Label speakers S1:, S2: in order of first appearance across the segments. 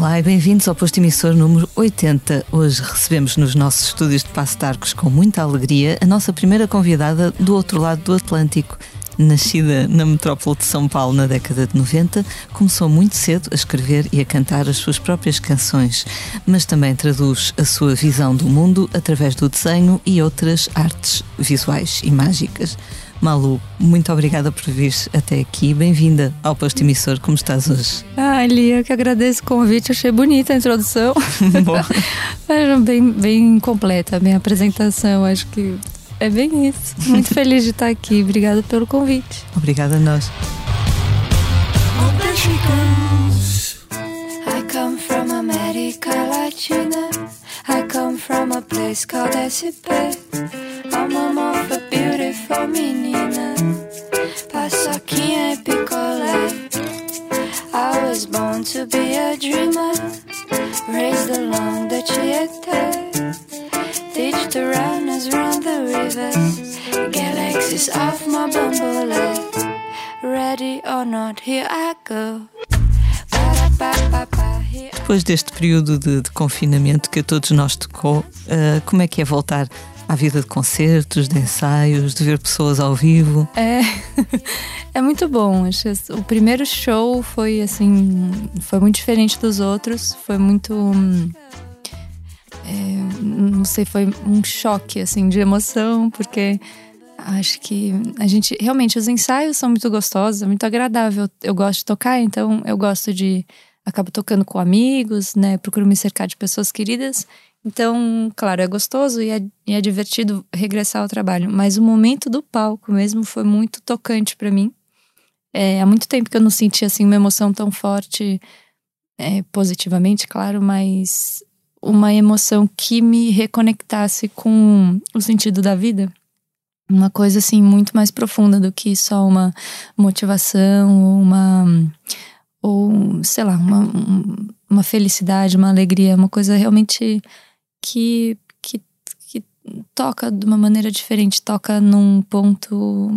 S1: Olá e bem-vindos ao posto emissor número 80. Hoje recebemos nos nossos estúdios de Passo de Arcos com muita alegria a nossa primeira convidada do outro lado do Atlântico. Nascida na metrópole de São Paulo na década de 90, começou muito cedo a escrever e a cantar as suas próprias canções, mas também traduz a sua visão do mundo através do desenho e outras artes visuais e mágicas. Malu, muito obrigada por vir até aqui. Bem-vinda ao posto emissor. Como estás hoje?
S2: Ah, Lia, eu que agradeço o convite. Achei bonita a introdução. Bom. bem, bem completa a minha apresentação. Acho que é bem isso. Muito feliz de estar aqui. Obrigada pelo convite.
S1: Obrigada a nós.
S3: I come from America Latina. I come from a place called SP. I'm a more beautiful menina. Paçoquinha e picolé. I was born to be a dreamer. Raised along the Tietê. Teach the runners run the rivers. Galaxies off my bambolê. Ready or not, here I go.
S1: Depois deste período de, de, confinamento que a todos nós tocou, uh, como é que é voltar à vida de concertos, de ensaios, de ver pessoas ao vivo?
S2: É, é muito bom. O primeiro show foi assim, foi muito diferente dos outros. Foi muito, é, não sei, foi um choque assim de emoção, porque acho que a gente realmente os ensaios são muito gostosos, é muito agradável. Eu gosto de tocar, então eu gosto de acabo tocando com amigos, né? Procuro me cercar de pessoas queridas. Então, claro, é gostoso e é, e é divertido regressar ao trabalho. Mas o momento do palco mesmo foi muito tocante para mim. É, há muito tempo que eu não sentia assim uma emoção tão forte, é, positivamente, claro, mas uma emoção que me reconectasse com o sentido da vida. Uma coisa assim muito mais profunda do que só uma motivação, uma ou sei lá, uma, uma felicidade, uma alegria, uma coisa realmente que, que, que toca de uma maneira diferente, toca num ponto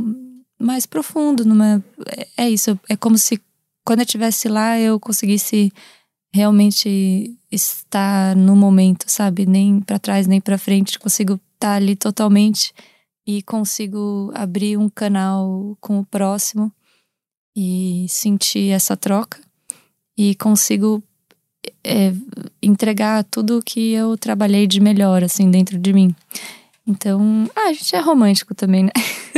S2: mais profundo, numa é, é isso, é como se quando eu estivesse lá eu conseguisse realmente estar no momento, sabe? Nem para trás, nem para frente, consigo estar ali totalmente e consigo abrir um canal com o próximo e sentir essa troca e consigo é, entregar tudo que eu trabalhei de melhor assim dentro de mim. Então, ah, a gente é romântico também, né?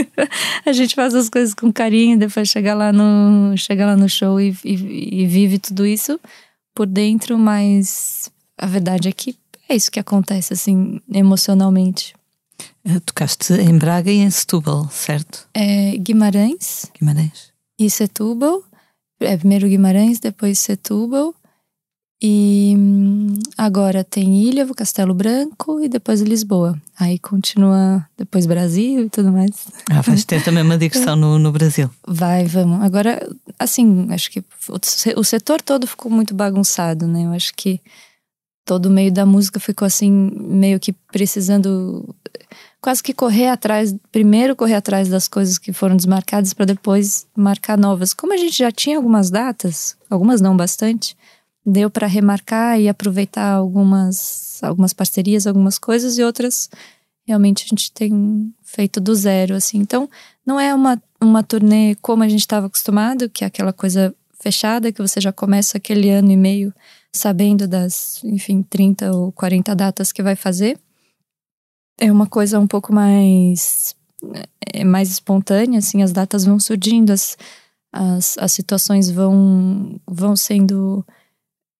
S2: a gente faz as coisas com carinho, depois chega lá no, chega lá no show e, e, e vive tudo isso por dentro, mas a verdade é que é isso que acontece, assim, emocionalmente.
S1: Eh, tocaste em Braga e em Setúbal, certo?
S2: É, Guimarães.
S1: Guimarães
S2: e Setúbal. É, primeiro Guimarães, depois Setúbal. E hum, agora tem Ilha, Castelo Branco e depois Lisboa. Aí continua depois Brasil e tudo mais.
S1: Ah, vai ter também uma digressão no, no Brasil.
S2: Vai, vamos. Agora, assim, acho que o setor todo ficou muito bagunçado, né? Eu acho que todo o meio da música ficou assim, meio que precisando quase que correr atrás, primeiro correr atrás das coisas que foram desmarcadas para depois marcar novas. Como a gente já tinha algumas datas, algumas não bastante, deu para remarcar e aproveitar algumas algumas parcerias, algumas coisas e outras realmente a gente tem feito do zero assim. Então, não é uma uma turnê como a gente estava acostumado, que é aquela coisa fechada que você já começa aquele ano e meio sabendo das, enfim, 30 ou 40 datas que vai fazer é uma coisa um pouco mais é mais espontânea, assim, as datas vão surgindo, as, as, as situações vão, vão sendo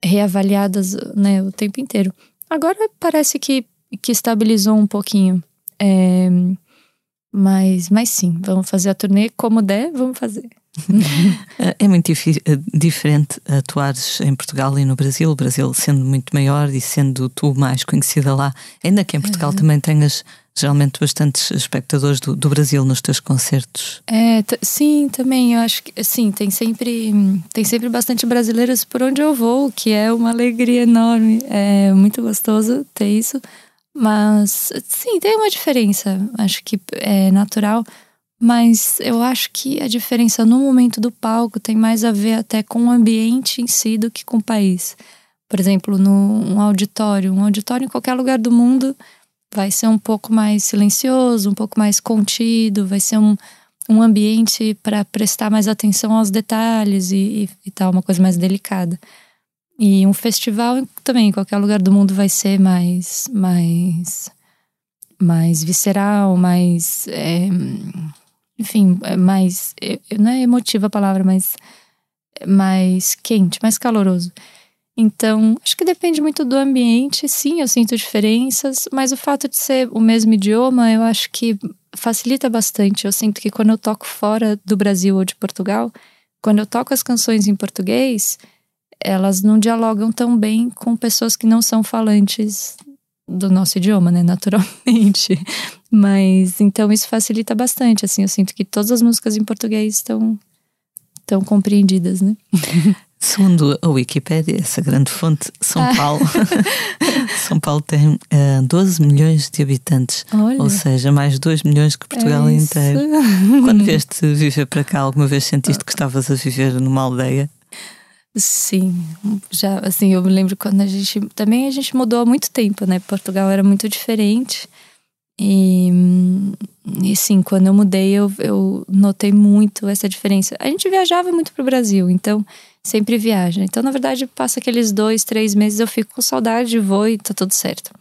S2: reavaliadas né, o tempo inteiro. Agora parece que, que estabilizou um pouquinho. É, mas, mas sim, vamos fazer a turnê como der, vamos fazer.
S1: É muito eh, diferente atuares em Portugal e no Brasil, o Brasil sendo muito maior e sendo tu mais conhecida lá, ainda que em Portugal é. também tenhas geralmente bastantes espectadores do, do Brasil nos teus concertos.
S2: É, sim, também, eu acho que sim, tem sempre tem sempre bastante brasileiros por onde eu vou, que é uma alegria enorme, é muito gostoso ter isso, mas sim, tem uma diferença, acho que é natural mas eu acho que a diferença no momento do palco tem mais a ver até com o ambiente em si do que com o país. Por exemplo, num auditório, um auditório em qualquer lugar do mundo vai ser um pouco mais silencioso, um pouco mais contido, vai ser um, um ambiente para prestar mais atenção aos detalhes e, e, e, tal, uma coisa mais delicada. E um festival também, em qualquer lugar do mundo, vai ser mais, mais, mais visceral, mais. É, enfim, é mais. É, não é emotiva a palavra, mas mais quente, mais caloroso. Então, acho que depende muito do ambiente. Sim, eu sinto diferenças, mas o fato de ser o mesmo idioma, eu acho que facilita bastante. Eu sinto que quando eu toco fora do Brasil ou de Portugal, quando eu toco as canções em português, elas não dialogam tão bem com pessoas que não são falantes do nosso idioma, né, naturalmente. Mas então isso facilita bastante, assim, eu sinto que todas as músicas em português estão tão compreendidas, né?
S1: Segundo a Wikipédia, essa grande fonte, São ah. Paulo, São Paulo tem uh, eh, 12 milhões de habitantes, Olha. ou seja, mais 2 milhões que Portugal é inteiro. Quando vieste viver para cá, alguma vez sentiste que estavas a viver numa aldeia?
S2: Sim, já assim, eu me lembro quando a gente também a gente mudou há muito tempo, né? Portugal era muito diferente. E, e sim, quando eu mudei, eu, eu notei muito essa diferença. A gente viajava muito para o Brasil, então sempre viaja. Então, na verdade, passa aqueles dois, três meses, eu fico com saudade, vou e tá tudo certo.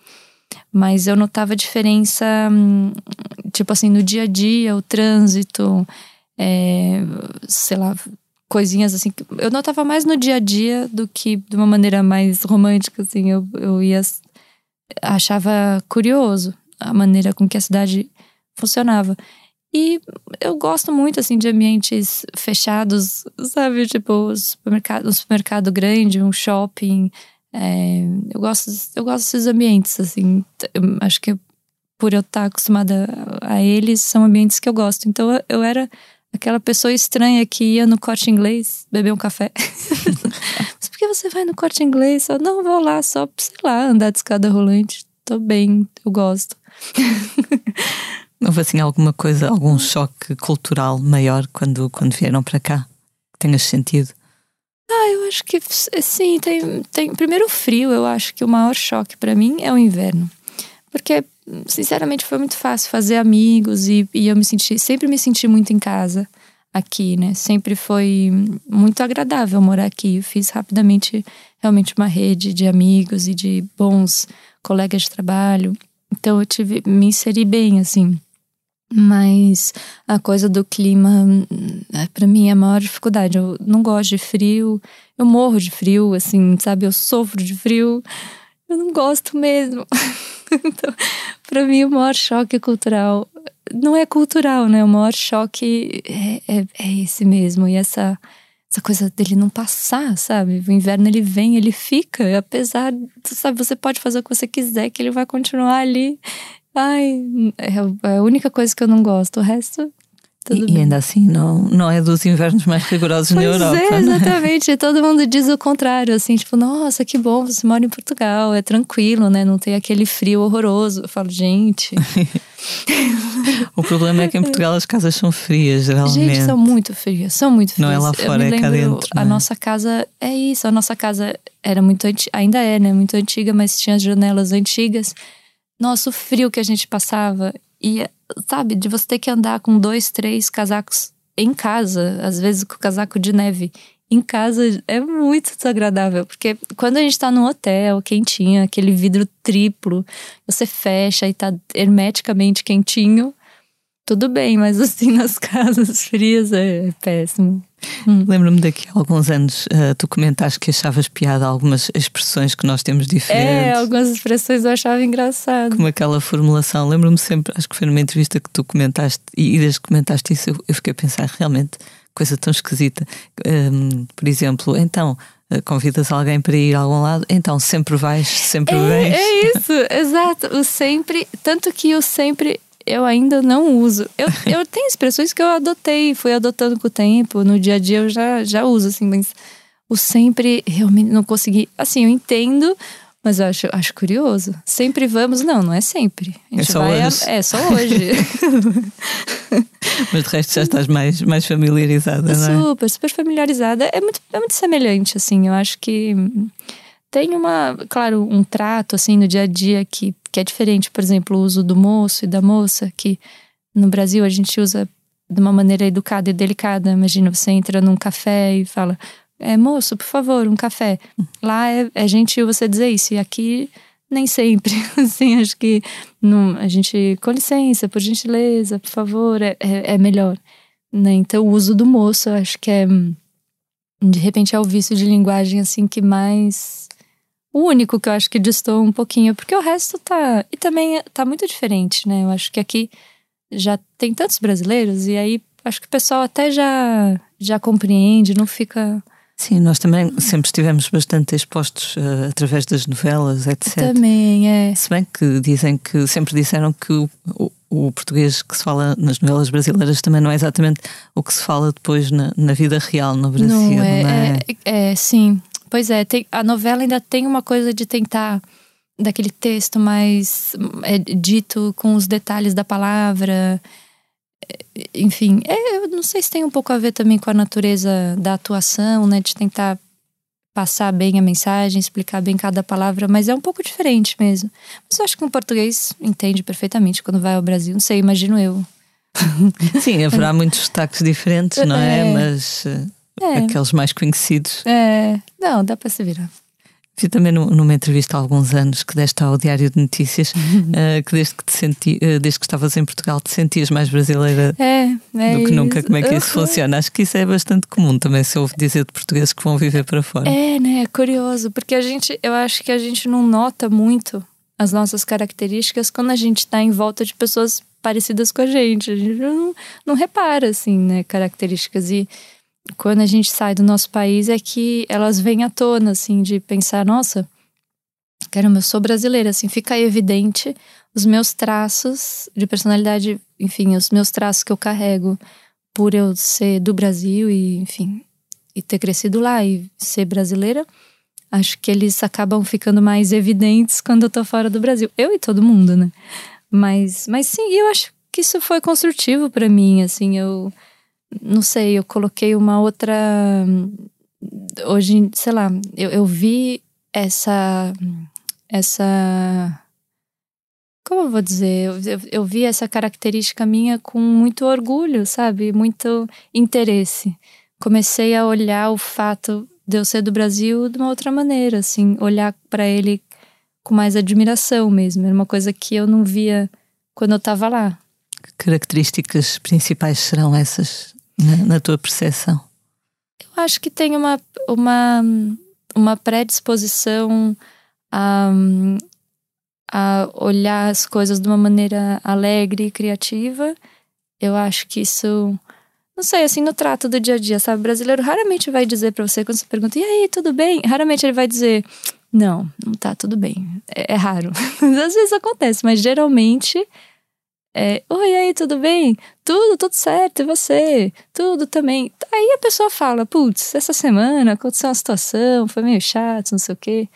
S2: Mas eu notava a diferença, tipo assim, no dia a dia, o trânsito, é, sei lá, coisinhas assim. Eu notava mais no dia a dia do que de uma maneira mais romântica, assim. Eu, eu ia. achava curioso a maneira com que a cidade funcionava. E eu gosto muito, assim, de ambientes fechados, sabe? Tipo, supermercado, um supermercado grande, um shopping. É, eu, gosto, eu gosto desses ambientes, assim. acho que por eu estar acostumada a eles, são ambientes que eu gosto. Então, eu era aquela pessoa estranha que ia no corte inglês beber um café. Mas por que você vai no corte inglês? Só, não, vou lá só, sei lá, andar de escada rolante. Tô bem, eu gosto.
S1: Houve assim alguma coisa, algum choque cultural maior quando, quando vieram para cá? Que tenhas sentido?
S2: Ah, eu acho que sim, tem, tem. Primeiro o frio, eu acho que o maior choque para mim é o inverno. Porque, sinceramente, foi muito fácil fazer amigos e, e eu me senti, sempre me senti muito em casa aqui, né? Sempre foi muito agradável morar aqui. Eu fiz rapidamente realmente uma rede de amigos e de bons colegas de trabalho. Então eu tive me inseri bem assim. Mas a coisa do clima, é, para mim, é a maior dificuldade. Eu não gosto de frio, eu morro de frio, assim, sabe? Eu sofro de frio, eu não gosto mesmo. então, para mim, o maior choque cultural não é cultural, né? O maior choque é, é, é esse mesmo. E essa essa coisa dele não passar, sabe? O inverno ele vem, ele fica, apesar, sabe, você pode fazer o que você quiser, que ele vai continuar ali. Ai, é, é a única coisa que eu não gosto. O resto
S1: tudo e, bem. ainda assim, não, não é dos invernos mais rigorosos
S2: pois
S1: na Europa.
S2: É, exatamente. Todo mundo diz o contrário, assim, tipo, nossa, que bom, você mora em Portugal, é tranquilo, né? Não tem aquele frio horroroso. Eu falo, gente.
S1: o problema é que em Portugal as casas são frias, geralmente.
S2: Gente, são muito frias, são muito frias.
S1: Não é lá fora, é cá dentro.
S2: A
S1: né?
S2: nossa casa é isso, a nossa casa era muito antiga, ainda é, né? Muito antiga, mas tinha as janelas antigas. Nossa, o frio que a gente passava. E sabe, de você ter que andar com dois, três casacos em casa, às vezes com casaco de neve. Em casa é muito desagradável, porque quando a gente tá num hotel quentinho, aquele vidro triplo, você fecha e tá hermeticamente quentinho, tudo bem, mas assim nas casas frias é péssimo.
S1: Hum. Lembro-me daqui há alguns anos, uh, tu comentaste que achavas piada algumas expressões que nós temos diferentes.
S2: É, algumas expressões eu achava engraçado.
S1: Como aquela formulação. Lembro-me sempre, acho que foi numa entrevista que tu comentaste, e, e desde que comentaste isso, eu, eu, fiquei a pensar, realmente, coisa tão esquisita. Um, por exemplo, então, eh, convidas alguém para ir a algum lado, então sempre vais, sempre
S2: é,
S1: vens.
S2: É isso, exato. O sempre, tanto que o sempre eu ainda não uso. Eu, eu tenho expressões que eu adotei, fui adotando com o tempo. No dia a dia eu já, já uso, assim, mas o sempre realmente não consegui. Assim, eu entendo, mas eu acho, acho curioso. Sempre vamos, não, não é sempre.
S1: Gente é só hoje.
S2: A, é só hoje.
S1: mas de resto já estás mais, mais familiarizada, não é?
S2: Super, super familiarizada. É muito, é muito semelhante, assim. Eu acho que tem uma, claro, um trato assim no dia a dia que, que é diferente, por exemplo, o uso do moço e da moça, que no Brasil a gente usa de uma maneira educada e delicada. Imagina, você entra num café e fala, é, moço, por favor, um café. Lá é, é gentil você dizer isso, e aqui nem sempre. assim, acho que não, a gente, com licença, por gentileza, por favor, é, é, é melhor. Né? Então, o uso do moço, acho que é, de repente, é o vício de linguagem, assim, que mais. O único que eu acho que distou um pouquinho, porque o resto tá. E também tá muito diferente, né? Eu acho que aqui já tem tantos brasileiros, e aí acho que o pessoal até já, já compreende, não fica
S1: Sim, nós também sempre estivemos bastante expostos uh, através das novelas, etc.
S2: Também, é.
S1: Se bem que dizem que sempre disseram que o, o, português que se fala nas novelas brasileiras também não é exatamente o que se fala depois na, na vida real no Brasil.
S2: Não é, não é? é, é sim. Pois é, tem, a novela ainda tem uma coisa de tentar daquele texto mais é, dito com os detalhes da palavra enfim, é, eu não sei se tem um pouco a ver também com a natureza da atuação, né? De tentar passar bem a mensagem, explicar bem cada palavra, mas é um pouco diferente mesmo. Mas eu acho que um português entende perfeitamente quando vai ao Brasil. Não sei, imagino eu.
S1: Sim, haverá muitos sotaques diferentes, não é? é mas é. aqueles mais conhecidos.
S2: É, não, dá para se virar.
S1: Vi também numa entrevista há alguns anos que deste ao Diário de Notícias uh, que desde que te senti, uh, desde que estavas em Portugal te sentias mais brasileira
S2: é, é
S1: do que nunca. Como é que isso
S2: uhum.
S1: funciona? Acho que isso é bastante comum também se ouve dizer de portugueses que vão viver para fora.
S2: É, né? É curioso, porque a gente, eu acho que a gente não nota muito as nossas características quando a gente está em volta de pessoas parecidas com a gente. A gente não, não repara, assim, né? Características. E quando a gente sai do nosso país é que elas vêm à tona, assim, de pensar, nossa, caramba, eu sou brasileira, assim, fica evidente os meus traços de personalidade, enfim, os meus traços que eu carrego por eu ser do Brasil e, enfim, e ter crescido lá e ser brasileira, acho que eles acabam ficando mais evidentes quando eu tô fora do Brasil. Eu e todo mundo, né? Mas, mas sim, eu acho que isso foi construtivo para mim, assim, eu não sei, eu coloquei uma outra. Hoje, sei lá, eu, eu vi essa. Essa. Como eu vou dizer? Eu, eu, eu vi essa característica minha com muito orgulho, sabe? Muito interesse. Comecei a olhar o fato de eu ser do Brasil de uma outra maneira, assim, olhar para ele com mais admiração mesmo. Era uma coisa que eu não via quando eu estava lá.
S1: Que características principais serão essas na, na tua percepção?
S2: Eu acho que tem uma, uma, uma predisposição a, a olhar as coisas de uma maneira alegre e criativa. Eu acho que isso. Não sei, assim, no trato do dia a dia, sabe? O brasileiro raramente vai dizer para você, quando você pergunta, e aí, tudo bem? Raramente ele vai dizer, não, não tá tudo bem. É, é raro. Às vezes acontece, mas geralmente é, Oi, aí, tudo bem? Tudo, tudo certo, e você? Tudo também. Aí a pessoa fala, putz, essa semana aconteceu uma situação, foi meio chato, não sei o quê.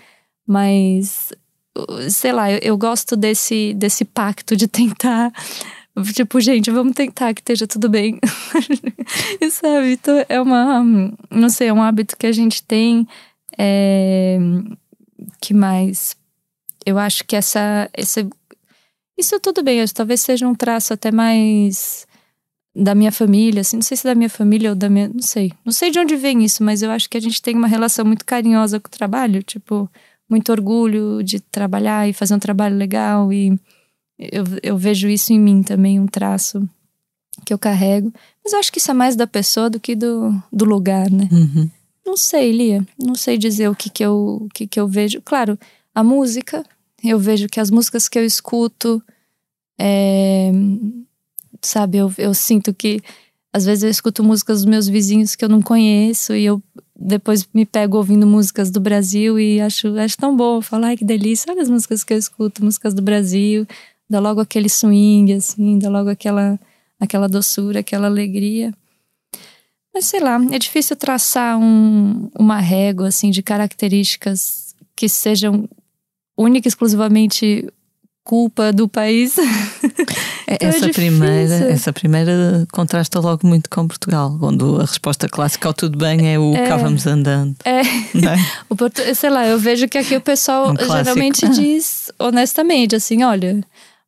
S2: Mas, sei lá, eu, eu gosto desse, desse pacto de tentar Tipo, gente, vamos tentar que esteja tudo bem. sabe, então é uma. Não sei, é um hábito que a gente tem. É, que mais? Eu acho que essa, esse isso tudo bem, talvez seja um traço até mais da minha família, assim, não sei se da minha família ou da minha, não sei. Não sei de onde vem isso, mas eu acho que a gente tem uma relação muito carinhosa com o trabalho, tipo, muito orgulho de trabalhar e fazer um trabalho legal e eu, eu vejo isso em mim também, um traço que eu carrego. Mas eu acho que isso é mais da pessoa do que do, do lugar, né?
S1: Uhum.
S2: Não sei, Lia. Não sei dizer o que que eu, o que que eu vejo. Claro, a música eu vejo que as músicas que eu escuto, é, sabe, eu, eu sinto que às vezes eu escuto músicas dos meus vizinhos que eu não conheço e eu depois me pego ouvindo músicas do Brasil e acho, acho tão bom. Falo, ai que delícia, olha as músicas que eu escuto, músicas do Brasil. Dá logo aquele swing, assim, dá logo aquela, aquela doçura, aquela alegria. Mas sei lá, é difícil traçar um, uma régua, assim, de características que sejam única e exclusivamente culpa do país.
S1: É,
S2: Então é
S1: essa,
S2: difícil.
S1: primeira, essa primeira contrasta logo muito com Portugal, onde a resposta clássica ao tudo bem é o
S2: É.
S1: cá vamos andando.
S2: É,
S1: é?
S2: sei lá, eu vejo que aqui o pessoal
S1: Um
S2: geralmente
S1: Ah.
S2: diz honestamente, assim, olha,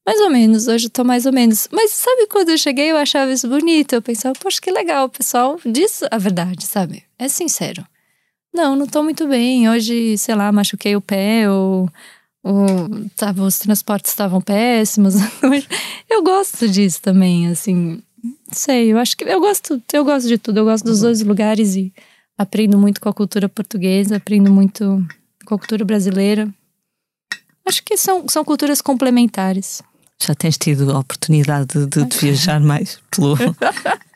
S2: mais ou menos, hoje eu tô mais ou menos. Mas sabe quando eu cheguei eu achava isso bonito? Eu pensava, poxa, que legal, o pessoal diz a verdade, sabe? É sincero. Não, não tô muito bem. Hoje, sei lá, machuquei o pé ou, tava, os transportes estavam péssimos. eu gosto disso também, assim. Sei, eu acho que eu gosto, eu gosto de tudo. Eu gosto dos dois lugares e aprendo muito com a cultura portuguesa, aprendo muito com a cultura brasileira. Acho que são, são culturas complementares.
S1: Já tens tido a oportunidade de, de- de viajar mais pelo.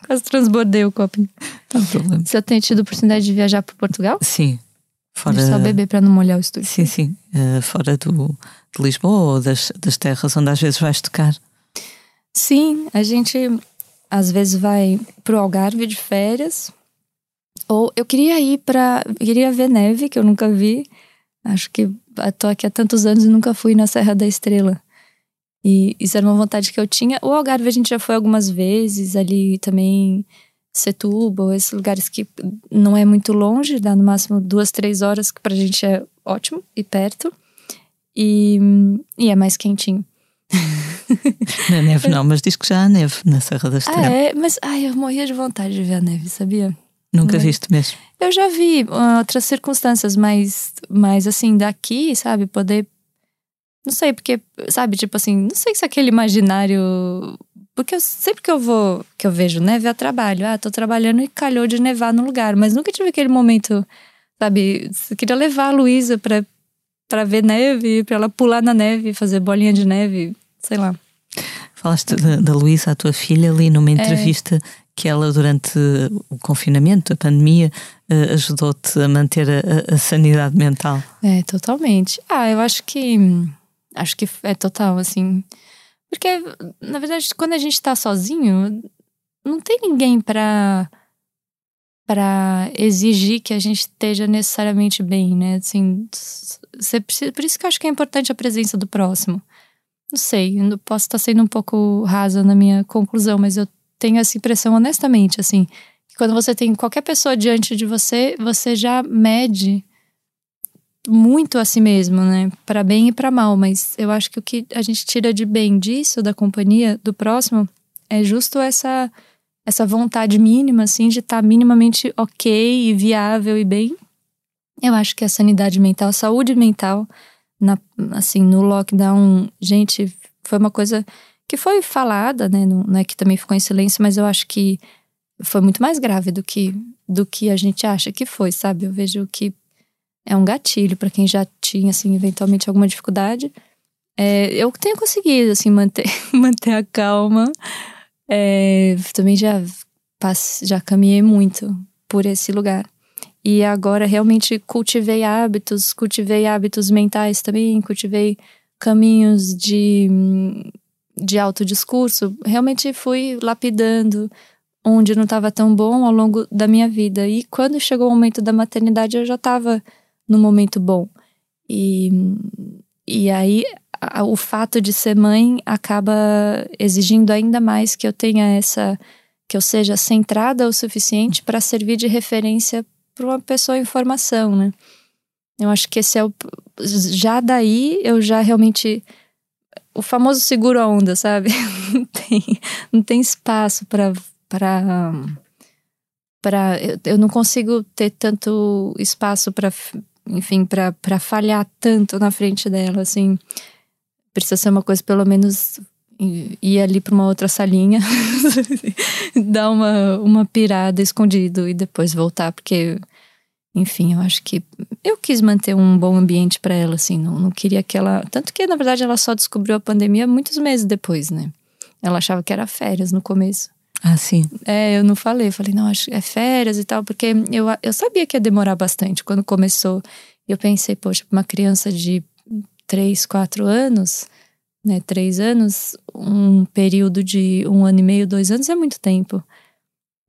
S2: Quase transbordei o copinho.
S1: Não há problema.
S2: Você tem tido a oportunidade de viajar para Portugal?
S1: Sim. Fora,
S2: só beber para não molhar o estúdio.
S1: Sim, sim. Eh, fora do, de Lisboa ou das, das terras onde às vezes vais tocar.
S2: Sim, a gente às vezes vai pro Algarve de férias. Ou eu queria ir para, queria ver neve que eu nunca vi. Acho que tô aqui há tantos anos e nunca fui na Serra da Estrela. E isso era uma vontade que eu tinha. O Algarve a gente já foi algumas vezes, ali também Setúbal, esses lugares que não é muito longe, dá no máximo duas, três horas, que pra gente é ótimo e perto. E, e é mais quentinho.
S1: Na neve não, mas diz que já há neve na Serra da
S2: Ah,
S1: Estrela.
S2: é? Mas ai, eu morria de vontade de ver a neve, sabia?
S1: Nunca
S2: É.
S1: viste mesmo.
S2: Eu já vi ah, outras circunstâncias, mas, mas assim, daqui, sabe, poder. Não sei, porque, sabe, tipo assim, não sei se aquele imaginário. Porque eu, sempre que eu vou, que eu vejo neve, eu trabalho. Ah, tô trabalhando e calhou de nevar no lugar. Mas nunca tive aquele momento, sabe? Eu queria levar a Luísa pra, pra ver neve, pra ela pular na neve, fazer bolinha de neve, sei lá.
S1: Falaste da, da Luísa, a tua filha, ali numa
S2: É.
S1: entrevista que ela, durante o confinamento, a pandemia, eh, ajudou-te a manter a- a sanidade mental.
S2: É, totalmente. Ah, eu acho que. Acho que é total, assim. Porque, na verdade, quando a gente tá sozinho, não tem ninguém pra. pra exigir que a gente esteja necessariamente bem, né? Assim, você precisa, por isso que eu acho que é importante a presença do próximo. Não sei, eu posso estar sendo um pouco rasa na minha conclusão, mas eu tenho essa impressão honestamente, assim, que quando você tem qualquer pessoa diante de você, você já mede muito a si mesmo, né? Para bem e para mal, mas eu acho que o que a gente tira de bem disso, da companhia, do próximo, é justo essa essa vontade mínima, assim, de estar minimamente ok e viável e bem. Eu acho que a sanidade mental, a saúde mental, na, assim, no lockdown, gente, foi uma coisa que foi falada, né? Não, não é que também ficou em silêncio, mas eu acho que foi muito mais grave do que do que a gente acha que foi, sabe? Eu vejo que é um gatilho para quem já tinha, assim, eventualmente alguma dificuldade. É, eu tenho conseguido, assim, manter, manter a calma. É, também já, passe, já caminhei muito por esse lugar. E agora realmente cultivei hábitos, cultivei hábitos mentais também, cultivei caminhos de, de autodiscurso. Realmente fui lapidando onde não estava tão bom ao longo da minha vida. E quando chegou o momento da maternidade, eu já estava no momento bom. E, e aí a, o fato de ser mãe acaba exigindo ainda mais que eu tenha essa. que eu seja centrada o suficiente para servir de referência para uma pessoa em formação, né? Eu acho que esse é o. Já daí eu já realmente. O famoso seguro a onda, sabe? Não tem, não tem espaço para. eu, eu não consigo ter tanto espaço para enfim para falhar tanto na frente dela assim. Precisa ser uma coisa pelo menos ir ali para uma outra salinha dar uma uma pirada escondido e depois voltar porque enfim eu acho que eu quis manter um bom ambiente para ela assim não, não queria que ela tanto que na verdade ela só descobriu a pandemia muitos meses depois né? Ela achava que era férias no começo
S1: Ah, sim.
S2: é, eu não falei. Falei, não, acho é férias e tal, porque eu, eu sabia que ia demorar bastante. Quando começou, eu pensei, poxa, uma criança de três, quatro anos, né, três anos, um período de um ano e meio, dois anos é muito tempo.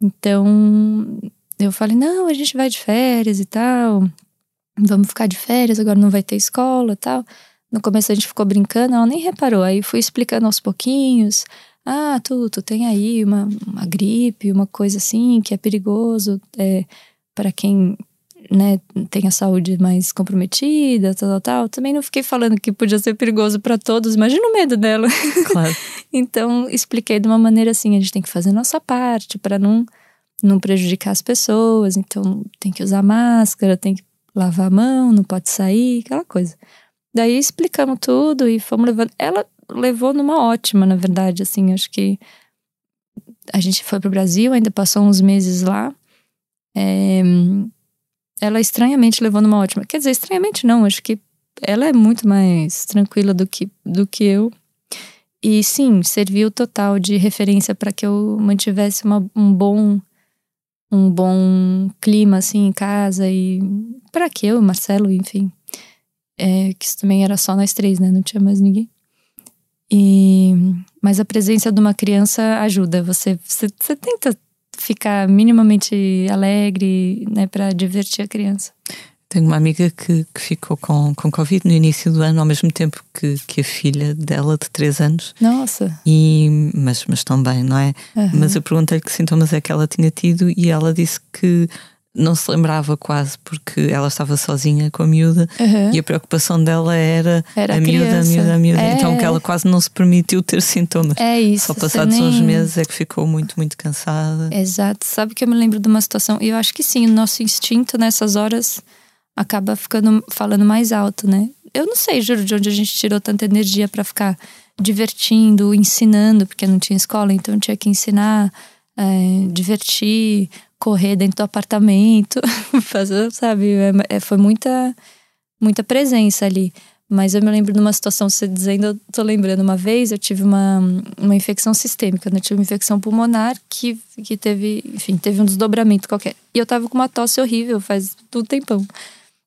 S2: Então, eu falei, não, a gente vai de férias e tal, vamos ficar de férias, agora não vai ter escola e tal. No começo a gente ficou brincando, ela nem reparou. Aí fui explicando aos pouquinhos. Ah, tu, tu tem aí uma, uma gripe, uma coisa assim, que é perigoso é, para quem né, tem a saúde mais comprometida, tal, tal, tal. Também não fiquei falando que podia ser perigoso para todos, imagina o medo dela.
S1: Claro.
S2: então, expliquei de uma maneira assim: a gente tem que fazer a nossa parte para não, não prejudicar as pessoas. Então, tem que usar máscara, tem que lavar a mão, não pode sair, aquela coisa. Daí explicamos tudo e fomos levando. Ela levou numa ótima, na verdade, assim, acho que a gente foi pro Brasil, ainda passou uns meses lá. É, ela estranhamente levou numa ótima. Quer dizer, estranhamente não, acho que ela é muito mais tranquila do que, do que eu. E sim, serviu total de referência para que eu mantivesse uma, um bom um bom clima assim em casa e para que eu, Marcelo, enfim, é, que isso também era só nós três, né? Não tinha mais ninguém. E, mas a presença de uma criança ajuda. Você, você, você tenta ficar minimamente alegre, né, para divertir a criança.
S1: Tenho uma amiga que, que ficou com, com Covid no início do ano, ao mesmo tempo que, que a filha dela, de 3 anos.
S2: Nossa!
S1: E, mas, mas também, não é?
S2: Uhum.
S1: Mas eu perguntei-lhe que sintomas é que ela tinha tido e ela disse que não se lembrava quase porque ela estava sozinha com a miúda
S2: Uhum.
S1: e a preocupação dela era,
S2: Era
S1: a miúda, a miúda, a miúda.
S2: É.
S1: Então que ela quase não se permitiu ter sintomas.
S2: É isso.
S1: Só
S2: você
S1: passados uns
S2: nem-
S1: meses é que ficou muito, muito cansada.
S2: Exato. Sabe que eu me lembro de uma situação, e eu acho que sim, o nosso instinto nessas horas acaba ficando falando mais alto, né? Eu não sei, juro, de onde a gente tirou tanta energia pra ficar divertindo, ensinando, porque não tinha escola, então tinha que ensinar, é, divertir, correr dentro do apartamento, fazer, sabe? É, é, foi muita, muita presença ali. Mas eu me lembro de uma situação, você dizendo, eu tô lembrando uma vez, eu tive uma, uma infecção sistêmica, né? Eu tive uma infecção pulmonar que, que teve, enfim, teve um desdobramento qualquer. E eu tava com uma tosse horrível faz um tempão.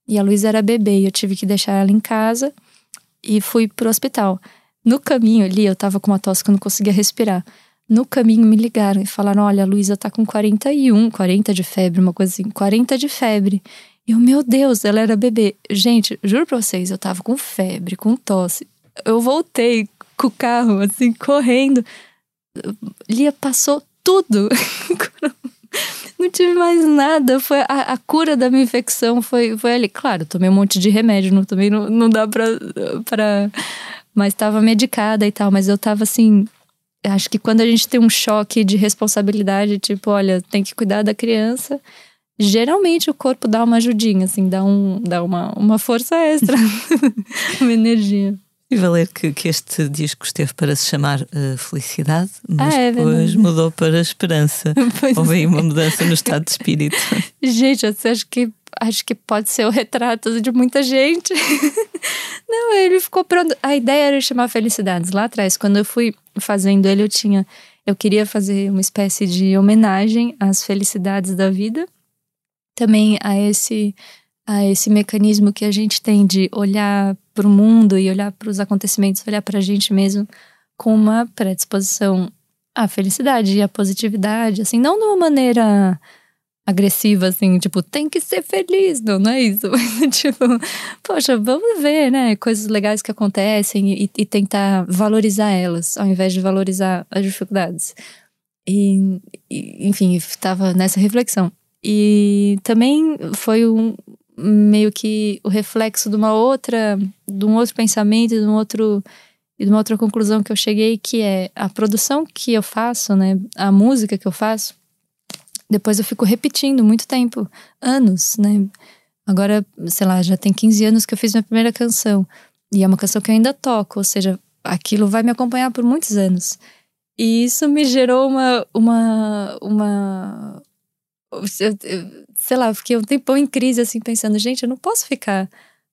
S2: E a Luísa era bebê e eu tive que deixar ela em casa e fui pro hospital. No caminho ali, eu tava com uma tosse que eu não conseguia respirar. No caminho me ligaram e falaram: olha, a Luísa tá com 41, 40 de febre, uma coisa assim, 40 de febre. E eu, meu Deus, ela era bebê. Gente, juro pra vocês, eu tava com febre, com tosse. Eu voltei com o carro, assim, correndo. Lia passou tudo. Não tive mais nada. Foi a, a cura da minha infecção foi, foi ali. Claro, tomei um monte de remédio, não, também não, não dá pra, pra. Mas tava medicada e tal. Mas eu tava assim. Acho que quando a gente tem um choque de responsabilidade, tipo, olha, tem que cuidar da criança. Geralmente o corpo dá uma ajudinha, assim, dá, um, dá uma, uma força extra, uma energia.
S1: E valer que, que este disco esteve para se chamar eh, Felicidade, mas
S2: Ah, é
S1: depois mudou para Esperança.
S2: Pois
S1: Houve aí uma mudança no estado de espírito.
S2: Gente, eu acho que acho que pode ser o retrato de muita gente. Não, ele ficou pronto. A ideia era chamar Felicidades lá atrás. Quando eu fui fazendo ele, eu tinha. Eu queria fazer uma espécie de homenagem às felicidades da vida. Também a esse, a esse mecanismo que a gente tem de olhar para o mundo e olhar para os acontecimentos, olhar para a gente mesmo com uma predisposição à felicidade e à positividade, assim, não de uma maneira agressiva, assim, tipo, tem que ser feliz, não, não é isso. Tipo, poxa, vamos ver, né, coisas legais que acontecem e, e tentar valorizar elas, ao invés de valorizar as dificuldades. E, e, enfim, estava nessa reflexão. E também foi um meio que o reflexo de uma outra, de um outro pensamento, de um outro e de uma outra conclusão que eu cheguei que é a produção que eu faço, né, a música que eu faço, depois eu fico repetindo muito tempo, anos, né? Agora, sei lá, já tem 15 anos que eu fiz minha primeira canção. E é uma canção que eu ainda toco, ou seja, aquilo vai me acompanhar por muitos anos. E isso me gerou uma. uma, uma sei lá, eu fiquei um tempão em crise, assim, pensando, gente, eu não posso ficar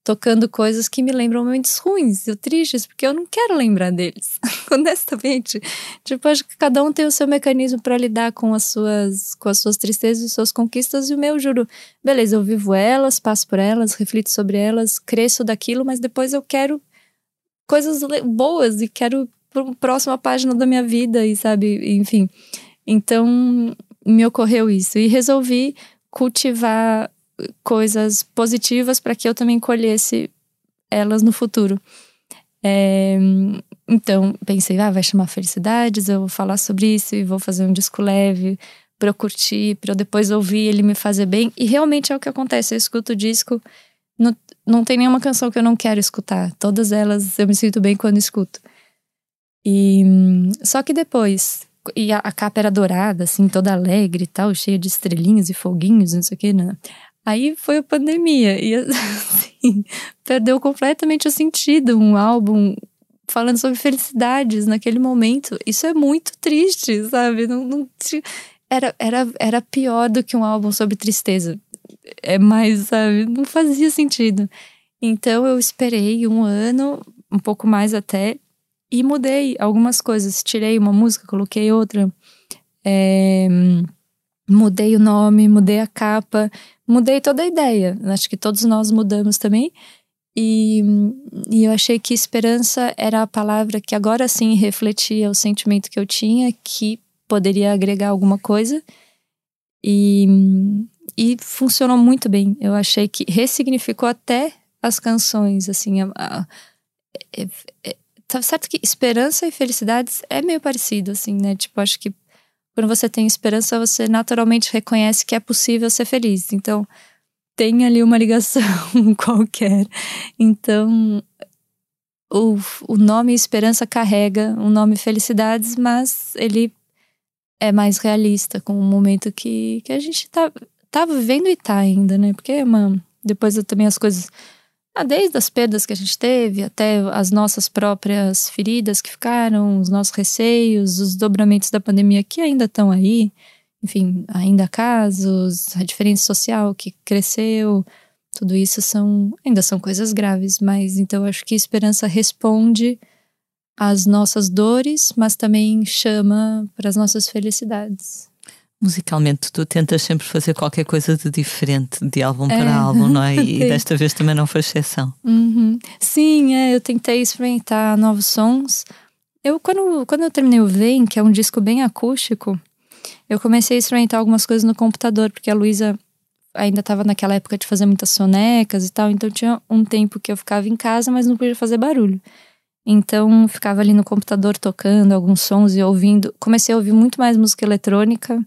S2: tocando coisas que me lembram momentos ruins e tristes, porque eu não quero lembrar deles. Honestamente. Tipo, acho que cada um tem o seu mecanismo para lidar com as suas com as suas tristezas e suas conquistas, e o meu, juro, beleza, eu vivo elas, passo por elas, reflito sobre elas, cresço daquilo, mas depois eu quero coisas boas e quero para próxima página da minha vida e sabe, enfim. Então, me ocorreu isso e resolvi cultivar coisas positivas para que eu também colhesse elas no futuro. É, então pensei, ah, vai chamar Felicidades, eu vou falar sobre isso e vou fazer um disco leve para eu curtir, para eu depois ouvir ele me fazer bem. E realmente é o que acontece. Eu escuto o disco, não, não tem nenhuma canção que eu não quero escutar. Todas elas eu me sinto bem quando escuto. E só que depois, e a, a capa era dourada, assim, toda alegre e tal, cheia de estrelinhas e foguinhos, não sei o que, né? Aí foi a pandemia e assim, perdeu completamente o sentido um álbum falando sobre felicidades naquele momento. Isso é muito triste, sabe? Não, não era, era, era pior do que um álbum sobre tristeza. É mais, sabe? Não fazia sentido. Então eu esperei um ano, um pouco mais até, e mudei algumas coisas. Tirei uma música, coloquei outra. É, mudei o nome, mudei a capa, mudei toda a ideia. Acho que todos nós mudamos também. E, e, eu achei que esperança era a palavra que agora sim refletia o sentimento que eu tinha, que poderia agregar alguma coisa. E, e funcionou muito bem. Eu achei que ressignificou até as canções, assim. A, a, é, é, tá certo que esperança e felicidades é meio parecido, assim, né? Tipo, acho que quando você tem esperança, você naturalmente reconhece que é possível ser feliz. Então, tem ali uma ligação qualquer. Então, o, o nome Esperança carrega o nome Felicidades, mas ele é mais realista com o momento que, que a gente tá, tá vivendo e tá ainda, né? Porque, mano, depois também as coisas. Ah, desde as perdas que a gente teve, até as nossas próprias feridas que ficaram, os nossos receios, os dobramentos da pandemia que ainda estão aí enfim, ainda casos, a diferença social que cresceu, tudo isso são ainda são coisas graves, mas então acho que esperança responde às nossas dores, mas também chama para as nossas felicidades.
S1: Musicalmente, tu tentas sempre fazer qualquer coisa de diferente de álbum para é. álbum, não é? E desta vez também não foi exceção.
S2: Uhum. Sim, é, eu tentei experimentar novos sons. Eu, quando, quando eu terminei o Vem, que é um disco bem acústico, eu comecei a experimentar algumas coisas no computador, porque a Luísa ainda estava naquela época de fazer muitas sonecas e tal, então tinha um tempo que eu ficava em casa, mas não podia fazer barulho. Então ficava ali no computador tocando alguns sons e ouvindo. Comecei a ouvir muito mais música eletrônica,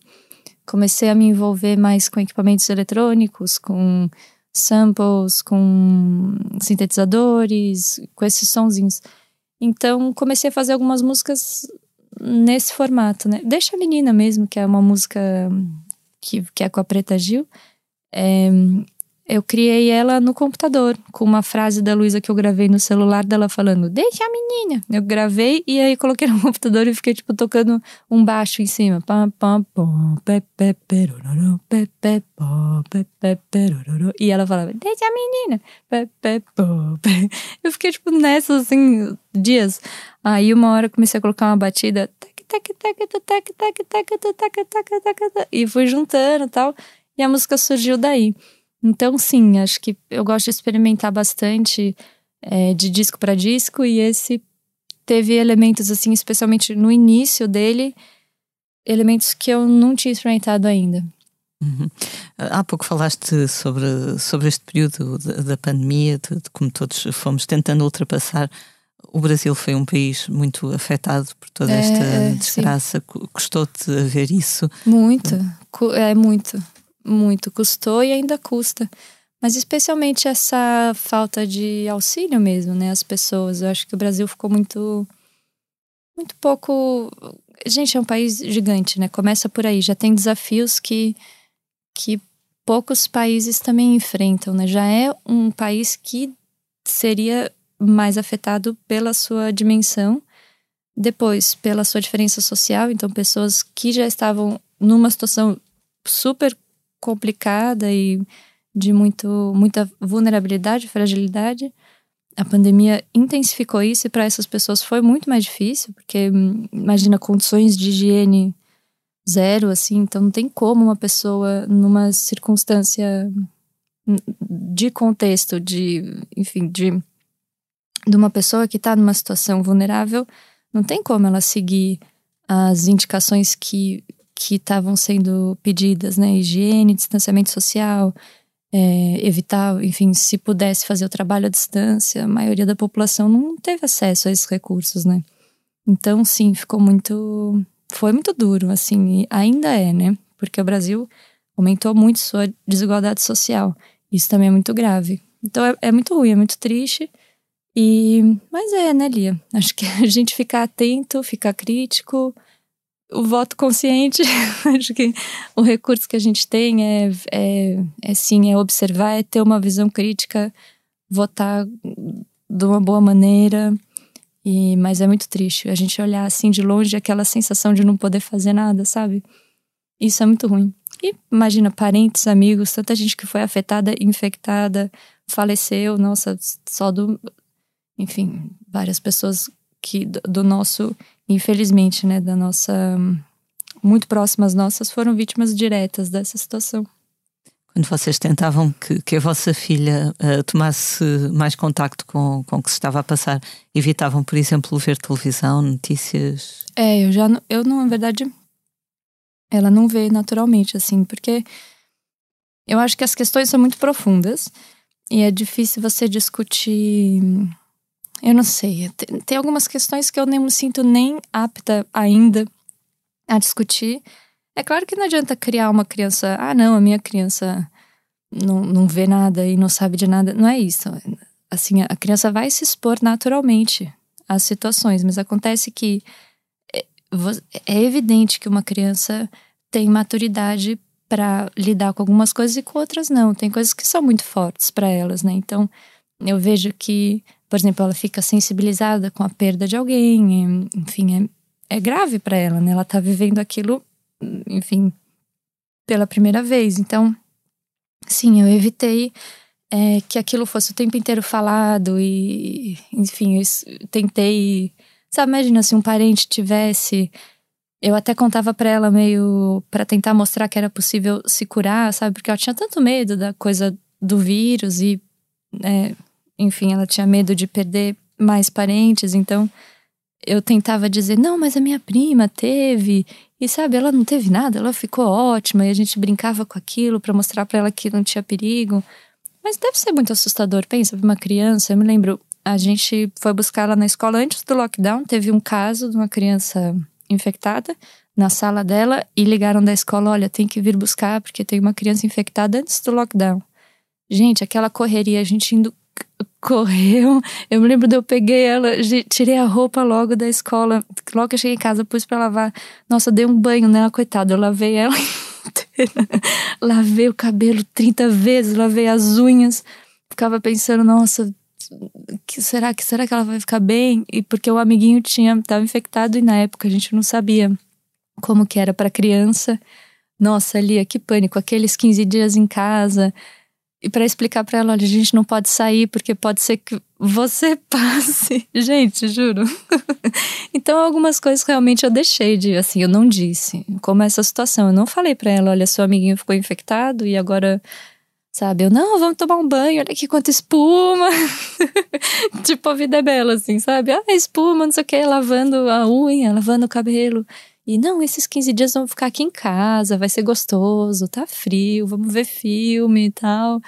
S2: comecei a me envolver mais com equipamentos eletrônicos, com samples, com sintetizadores, com esses sonzinhos. Então comecei a fazer algumas músicas nesse formato, né? Deixa a Menina mesmo, que é uma música que, que é com a Preta Gil. É, eu criei ela no computador, com uma frase da Luísa que eu gravei no celular dela falando, deixa a menina. Eu gravei e aí coloquei no computador e fiquei, tipo, tocando um baixo em cima. E ela falava, deixa a menina. Eu fiquei, tipo, nessa, assim, dias. Aí uma hora comecei a colocar uma batida. E fui juntando e tal. E a música surgiu daí. Então, sim, acho que eu gosto de experimentar bastante é, de disco para disco e esse teve elementos, assim, especialmente no início dele, elementos que eu não tinha experimentado ainda.
S1: Uhum. Há pouco falaste sobre, sobre este período da, da pandemia, de, de, como todos fomos tentando ultrapassar. O Brasil foi um país muito afetado por toda esta é, desgraça. Custou-te ver isso?
S2: Muito, é muito muito, custou e ainda custa. Mas especialmente essa falta de auxílio mesmo, né? As pessoas. Eu acho que o Brasil ficou muito. Muito pouco. Gente, é um país gigante, né? Começa por aí. Já tem desafios que, que poucos países também enfrentam, né? Já é um país que seria mais afetado pela sua dimensão, depois pela sua diferença social, então pessoas que já estavam numa situação super complicada e de muito, muita vulnerabilidade, fragilidade. A pandemia intensificou isso e para essas pessoas foi muito mais difícil, porque hum, imagina condições de higiene zero, assim, então não tem como uma pessoa numa circunstância hum, de contexto, de, enfim, de, de uma pessoa que está numa situação vulnerável, não tem como ela seguir as indicações que que estavam sendo pedidas, né? Higiene, distanciamento social, é, evitar, enfim, se pudesse fazer o trabalho à distância, a maioria da população não teve acesso a esses recursos, né? Então, sim, ficou muito. Foi muito duro, assim, e ainda é, né? Porque o Brasil aumentou muito sua desigualdade social. Isso também é muito grave. Então, é, é muito ruim, é muito triste. E, mas é, né, Lia? Acho que a gente ficar atento, ficar crítico, o voto consciente, acho que o recurso que a gente tem é, é, é sim, é observar, é ter uma visão crítica, votar de uma boa maneira. E, mas é muito triste a gente olhar assim de longe aquela sensação de não poder fazer nada, sabe? Isso é muito ruim. E imagina parentes, amigos, tanta gente que foi afetada, infectada, faleceu, nossa, só do enfim, várias pessoas que do nosso, infelizmente, né, da nossa muito próximas nossas foram vítimas diretas dessa situação.
S1: Quando vocês tentavam que, que a vossa filha uh, tomasse mais contacto com, com o que se estava a passar, evitavam, por exemplo, ver televisão, notícias?
S2: É, eu já, eu não, na verdade, ela não vê naturalmente, assim, porque eu acho que as questões são muito profundas e é difícil você discutir eu não sei. Tem algumas questões que eu nem me sinto nem apta ainda a discutir. É claro que não adianta criar uma criança. Ah, não, a minha criança não, não vê nada e não sabe de nada. Não é isso. Assim, a criança vai se expor naturalmente às situações, mas acontece que é, é evidente que uma criança tem maturidade para lidar com algumas coisas e com outras não. Tem coisas que são muito fortes para elas, né? Então, eu vejo que por exemplo, ela fica sensibilizada com a perda de alguém, enfim, é, é grave para ela, né? Ela tá vivendo aquilo, enfim, pela primeira vez. Então, sim, eu evitei é, que aquilo fosse o tempo inteiro falado e, enfim, eu tentei. Sabe, imagina se um parente tivesse. Eu até contava para ela meio para tentar mostrar que era possível se curar, sabe? Porque ela tinha tanto medo da coisa do vírus e é, enfim, ela tinha medo de perder mais parentes, então eu tentava dizer: não, mas a minha prima teve. E sabe, ela não teve nada, ela ficou ótima e a gente brincava com aquilo para mostrar para ela que não tinha perigo. Mas deve ser muito assustador, pensa, pra uma criança. Eu me lembro, a gente foi buscar ela na escola antes do lockdown, teve um caso de uma criança infectada na sala dela e ligaram da escola: olha, tem que vir buscar porque tem uma criança infectada antes do lockdown. Gente, aquela correria, a gente indo correu. Eu me lembro de eu peguei ela, tirei a roupa logo da escola. Logo que eu cheguei em casa, pus pra lavar. Nossa, dei um banho nela, coitada. Eu lavei ela inteira. lavei o cabelo 30 vezes, lavei as unhas. Ficava pensando, nossa, que será que será que ela vai ficar bem? E porque o amiguinho tinha estava infectado e na época a gente não sabia como que era para criança. Nossa, Lia, que pânico, aqueles 15 dias em casa, e para explicar para ela, olha, a gente não pode sair porque pode ser que você passe. Gente, juro. então algumas coisas realmente eu deixei de, assim, eu não disse. Como essa situação, eu não falei para ela, olha, seu amiguinho ficou infectado e agora sabe? Eu, não, vamos tomar um banho, olha aqui quanta espuma. tipo, a vida é bela, assim, sabe? Ah, espuma, não sei o que, lavando a unha, lavando o cabelo. E não, esses 15 dias vamos ficar aqui em casa, vai ser gostoso, tá frio, vamos ver filme e tal.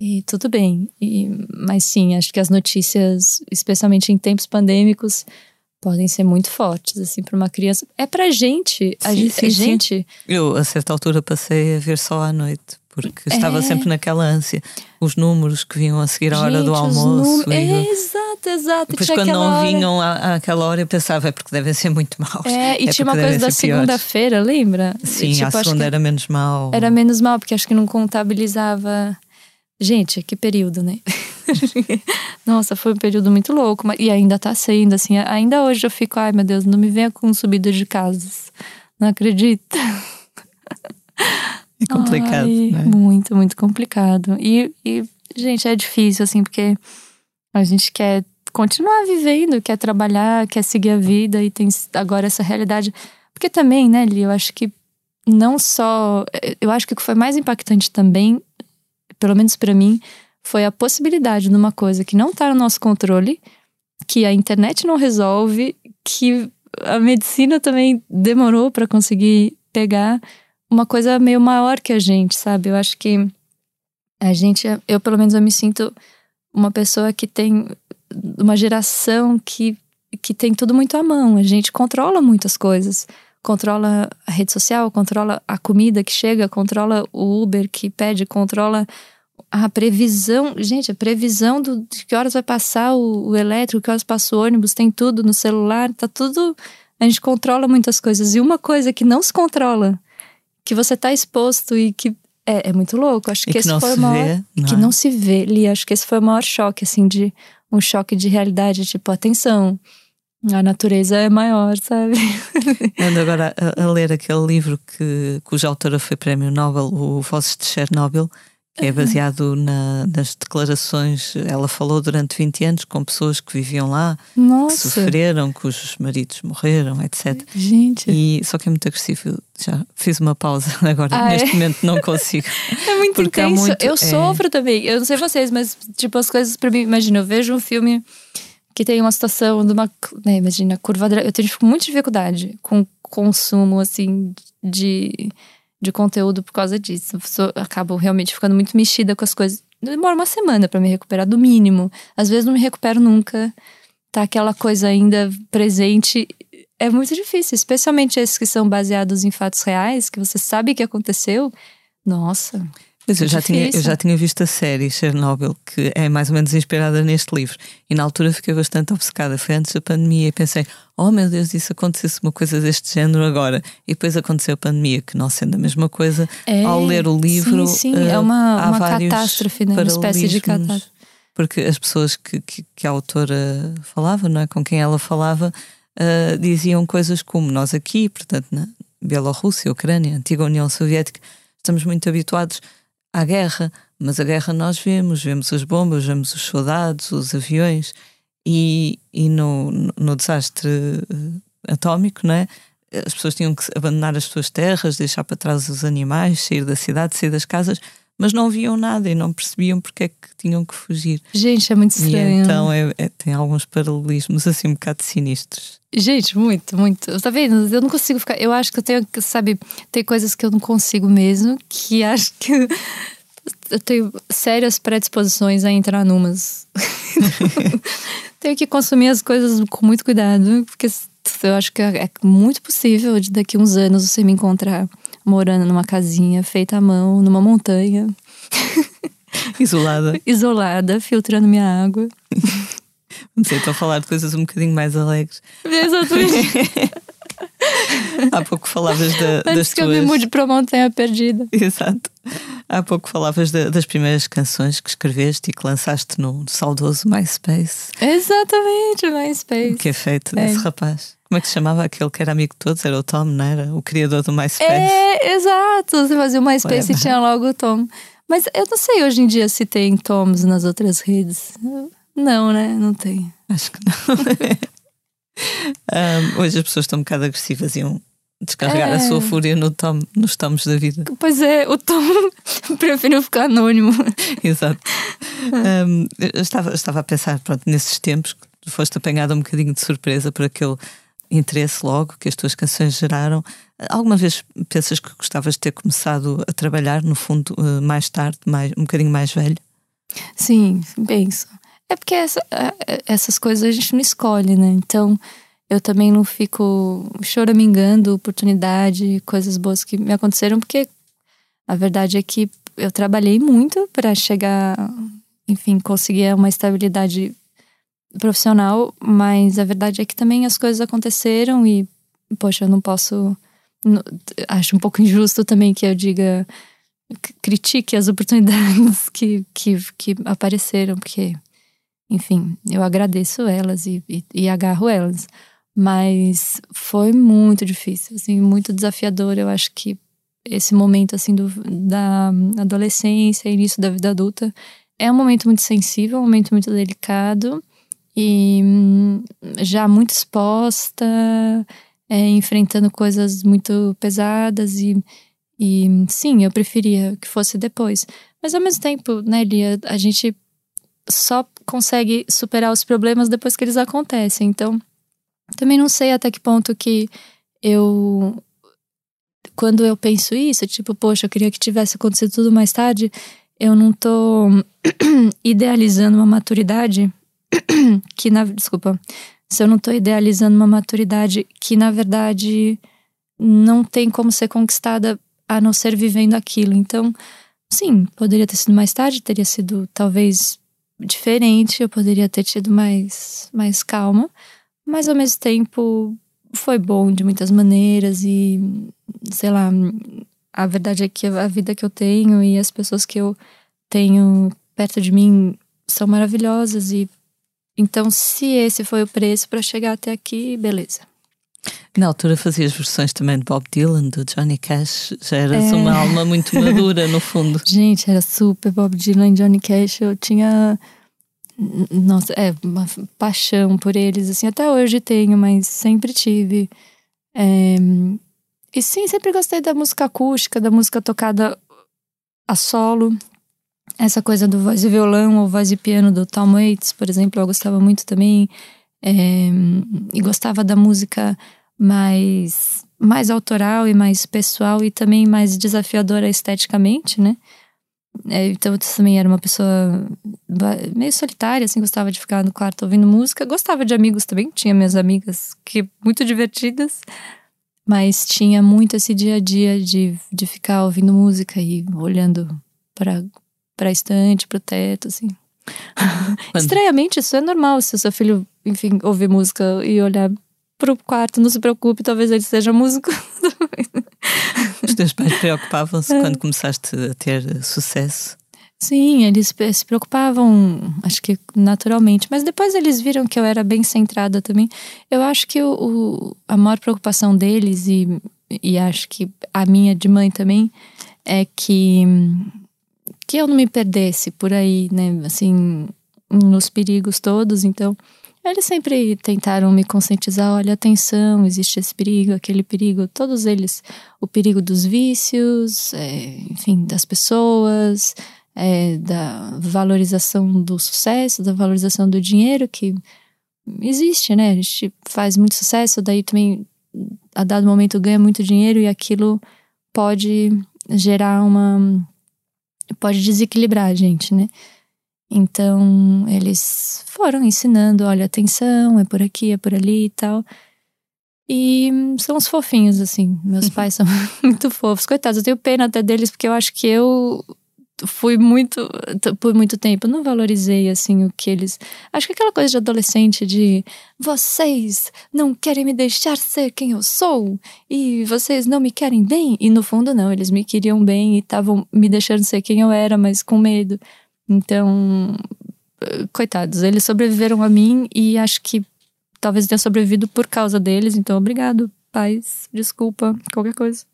S2: E tudo bem. E, mas sim, acho que as notícias, especialmente em tempos pandêmicos, podem ser muito fortes, assim, para uma criança. É pra gente. A sim, sim, gente. Sim.
S1: Eu, a certa altura, passei a ver só à noite porque estava é. sempre naquela ânsia. Os números que vinham a seguir a hora do almoço.
S2: É, exato, exato.
S1: Depois, quando não hora... vinham à, àquela hora, eu pensava, é porque devem ser muito maus.
S2: É, e é tinha uma coisa da segunda-feira, lembra?
S1: Sim, tipo, a segunda era menos mal.
S2: Era menos mal, porque acho que não contabilizava. Gente, que período, né? Nossa, foi um período muito louco. E ainda tá sendo, assim. Ainda hoje eu fico, ai meu Deus, não me venha com subida de casas. Não acredito.
S1: É complicado. Ai,
S2: né? Muito, muito complicado. E, e, gente, é difícil, assim, porque a gente quer continuar vivendo, quer trabalhar, quer seguir a vida e tem agora essa realidade. Porque também, né, Li, eu acho que não só. Eu acho que o que foi mais impactante também, pelo menos para mim, foi a possibilidade de uma coisa que não tá no nosso controle, que a internet não resolve, que a medicina também demorou para conseguir pegar uma coisa meio maior que a gente, sabe? Eu acho que A gente, eu pelo menos eu me sinto uma pessoa que tem uma geração que, que tem tudo muito à mão. A gente controla muitas coisas. Controla a rede social, controla a comida que chega, controla o Uber que pede, controla a previsão. Gente, a previsão do, de que horas vai passar o, o elétrico, que horas passa o ônibus, tem tudo no celular, tá tudo. A gente controla muitas coisas. E uma coisa que não se controla, que você tá exposto e que é, é muito louco. Acho que,
S1: que,
S2: esse foi o maior.
S1: vê, não
S2: que
S1: é?
S2: não se vê, Li. Acho que esse foi o maior choque, assim, de um choque de realidade. Tipo, atenção, a natureza é maior, sabe?
S1: Ando agora a, a ler aquele livro que, cuja autora foi prémio Nobel, o Vozes de Chernobyl, que é baseado na- nas declarações. Ela falou durante 20 anos com pessoas que viviam lá, que
S2: Nossa,
S1: sofreram, cujos maridos morreram, etc.
S2: gente.
S1: E, só que é muito agressivo. Já fiz uma pausa agora.
S2: Ah,
S1: Neste
S2: é?
S1: momento não consigo.
S2: É muito
S1: Porque
S2: intenso.
S1: muito-
S2: eu
S1: é.
S2: sofro também. Eu não sei vocês, mas, tipo, as coisas pra mim. Imagina, eu vejo um filme que tem uma situação de uma. Né, imagina, curva. Eu tenho tipo, muita dificuldade com consumo, assim, de, de conteúdo por causa disso. Eu acabo realmente ficando muito mexida com as coisas. Demora uma semana pra me recuperar, do mínimo. Às vezes não me recupero nunca. Tá aquela coisa ainda presente. É muito difícil, especialmente esses que são baseados em fatos reais, que você sabe que aconteceu. Nossa,
S1: Mas eu já, tinha, eu já tinha visto a série Chernobyl, que é mais ou menos inspirada neste livro. E na altura fiquei bastante obcecada. Foi antes da pandemia e pensei: oh meu Deus, se acontecesse uma coisa deste género agora? E depois aconteceu a pandemia, que não sendo a mesma coisa,
S2: É,
S1: ao ler o livro.
S2: Sim, sim,
S1: eh,
S2: é uma,
S1: há
S2: uma catástrofe, né? Uma espécie de catástrofe.
S1: Porque as pessoas que, que, que a autora falava, não é? com quem ela falava, ah, diziam coisas como nós aqui, portanto, na Bielorrússia, Ucrânia, antiga União Soviética, estamos muito habituados à guerra, mas a guerra nós vemos, vemos as bombas, vemos os soldados, os aviões, e, e no, no- desastre eh, atómico, não é? As pessoas tinham que abandonar as suas terras, deixar para trás os animais, sair da cidade, sair das casas, mas não viam nada e não percebiam porque é que tinham que fugir.
S2: Gente, é muito
S1: E
S2: estranho.
S1: então é, é- tem alguns paralelismos assim um bocado sinistros.
S2: Gente, muito, muito. Tá vendo? Eu não consigo ficar. Eu acho que eu tenho, que, sabe, tem coisas que eu não consigo mesmo, que acho que eu tenho sérias predisposições a entrar numas. tenho que consumir as coisas com muito cuidado, porque eu acho que é muito possível de daqui uns anos você me encontrar morando numa casinha feita à mão, numa montanha,
S1: Isolada.
S2: isolada, filtrando minha água.
S1: Não sei, estou a falar de coisas um bocadinho mais alegres.
S2: Exatamente.
S1: Há pouco falavas da, das
S2: Antes que eu
S1: tuas.
S2: me mude pra uma montanha perdida.
S1: Exato. Há pouco falavas da- das primeiras canções que escreveste e que lançaste no saudoso MySpace,
S2: Exatamente, MySpace.
S1: que é feito
S2: É.
S1: desse rapaz. Como é que se chamava aquele que era amigo de todos? Era o Tom, não era? O criador do MySpace.
S2: É, exato. Você fazia o MySpace
S1: Whatever.
S2: e tinha logo o Tom. Mas eu não sei hoje em dia se tem Toms nas outras redes. Não, né? Não tem.
S1: Acho que não. Ahm, hoje as pessoas estão um bocado agressivas e iam descarregar a
S2: É.
S1: sua fúria no tom, nos tomos da vida.
S2: Pois é, o Tom preferiu ficar anônimo.
S1: Exato. Um, eu estava, estava a pensar, pronto, nesses tempos que foste apanhada um bocadinho de surpresa por aquele interesse logo que as tuas canções geraram. Alguma vez pensas que gostavas de ter começado a trabalhar, no fundo, eh, mais tarde, mais, um bocadinho mais velho?
S2: Sim, penso. É porque essa- essas coisas a gente não escolhe, né? Então eu também não fico choramingando oportunidade, coisas boas que me aconteceram, porque a verdade é que eu trabalhei muito para chegar, enfim, conseguir uma estabilidade profissional, mas a verdade é que também as coisas aconteceram e, poxa, eu não posso. não- acho um pouco injusto também que eu diga critique as oportunidades que, que, que apareceram, porque, enfim, eu agradeço elas e, e, e agarro elas. Mas foi muito difícil, assim, muito desafiador. Eu acho que esse momento, assim, do, da adolescência, início da vida adulta, é um momento muito sensível, um momento muito delicado e hum, já muito exposta, é, enfrentando coisas muito pesadas e e sim, eu preferia que fosse depois. Mas ao mesmo tempo, né, Lia, a gente só consegue superar os problemas depois que eles acontecem. Então, também não sei até que ponto que eu. Quando eu penso isso, tipo, poxa, eu queria que tivesse acontecido tudo mais tarde, eu não tô idealizando uma maturidade que na desculpa, se eu não tô idealizando uma maturidade que na verdade não tem como ser conquistada a não ser vivendo aquilo. Então, sim, poderia ter sido mais tarde, teria sido talvez diferente, eu poderia ter tido mais mais calma, mas ao mesmo tempo foi bom de muitas maneiras e sei lá, a verdade é que a vida que eu tenho e as pessoas que eu tenho perto de mim são maravilhosas e então se esse foi o preço para chegar até aqui, beleza.
S1: Na altura fazias versões também de Bob Dylan, do Johnny Cash, já eras é... uma alma muito madura no fundo.
S2: Gente, era super Bob Dylan e Johnny Cash, eu tinha nossa, é uma paixão por eles, assim, até hoje tenho, mas sempre tive. É, e sim, sempre gostei da música acústica, da música tocada a solo. Essa coisa do voz e violão ou voz e piano do Tom Waits, por exemplo, eu gostava muito também. É, e gostava da música mais, mais autoral e mais pessoal e também mais desafiadora esteticamente, né? É, então eu também era uma pessoa meio solitária, assim, gostava de ficar no quarto ouvindo música. Gostava de amigos também, tinha minhas amigas que muito divertidas. Mas tinha muito esse dia a dia de, de ficar ouvindo música e olhando para para a estante, para o teto, assim. Estranhamente, isso é normal. Se o seu filho, enfim, ouvir música e olhar para o quarto, não se preocupe, talvez ele seja músico.
S1: Os teus pais preocupavam-se é. quando começaste a ter sucesso?
S2: Sim, eles se preocupavam, acho que naturalmente, mas depois eles viram que eu era bem centrada também. Eu acho que o, o, a maior preocupação deles, e, e acho que a minha de mãe também, é que, que eu não me perdesse por aí, né, assim, nos perigos todos. Então, eles sempre tentaram me conscientizar: olha, atenção, existe esse perigo, aquele perigo, todos eles. O perigo dos vícios, é, enfim, das pessoas é, da valorização do sucesso, da valorização do dinheiro, que existe, né? A gente faz muito sucesso, daí também, a dado momento, ganha muito dinheiro e aquilo pode gerar uma. Pode desequilibrar a gente, né? Então, eles foram ensinando: olha, atenção, é por aqui, é por ali e tal. E são os fofinhos, assim. Meus pais são muito fofos. Coitados, eu tenho pena até deles, porque eu acho que eu fui muito por muito tempo não valorizei assim o que eles acho que aquela coisa de adolescente de vocês não querem me deixar ser quem eu sou e vocês não me querem bem? E no fundo não eles me queriam bem e estavam me deixando ser quem eu era mas com medo. Então coitados eles sobreviveram a mim e acho que talvez tenha sobrevivido por causa deles então obrigado pais desculpa qualquer coisa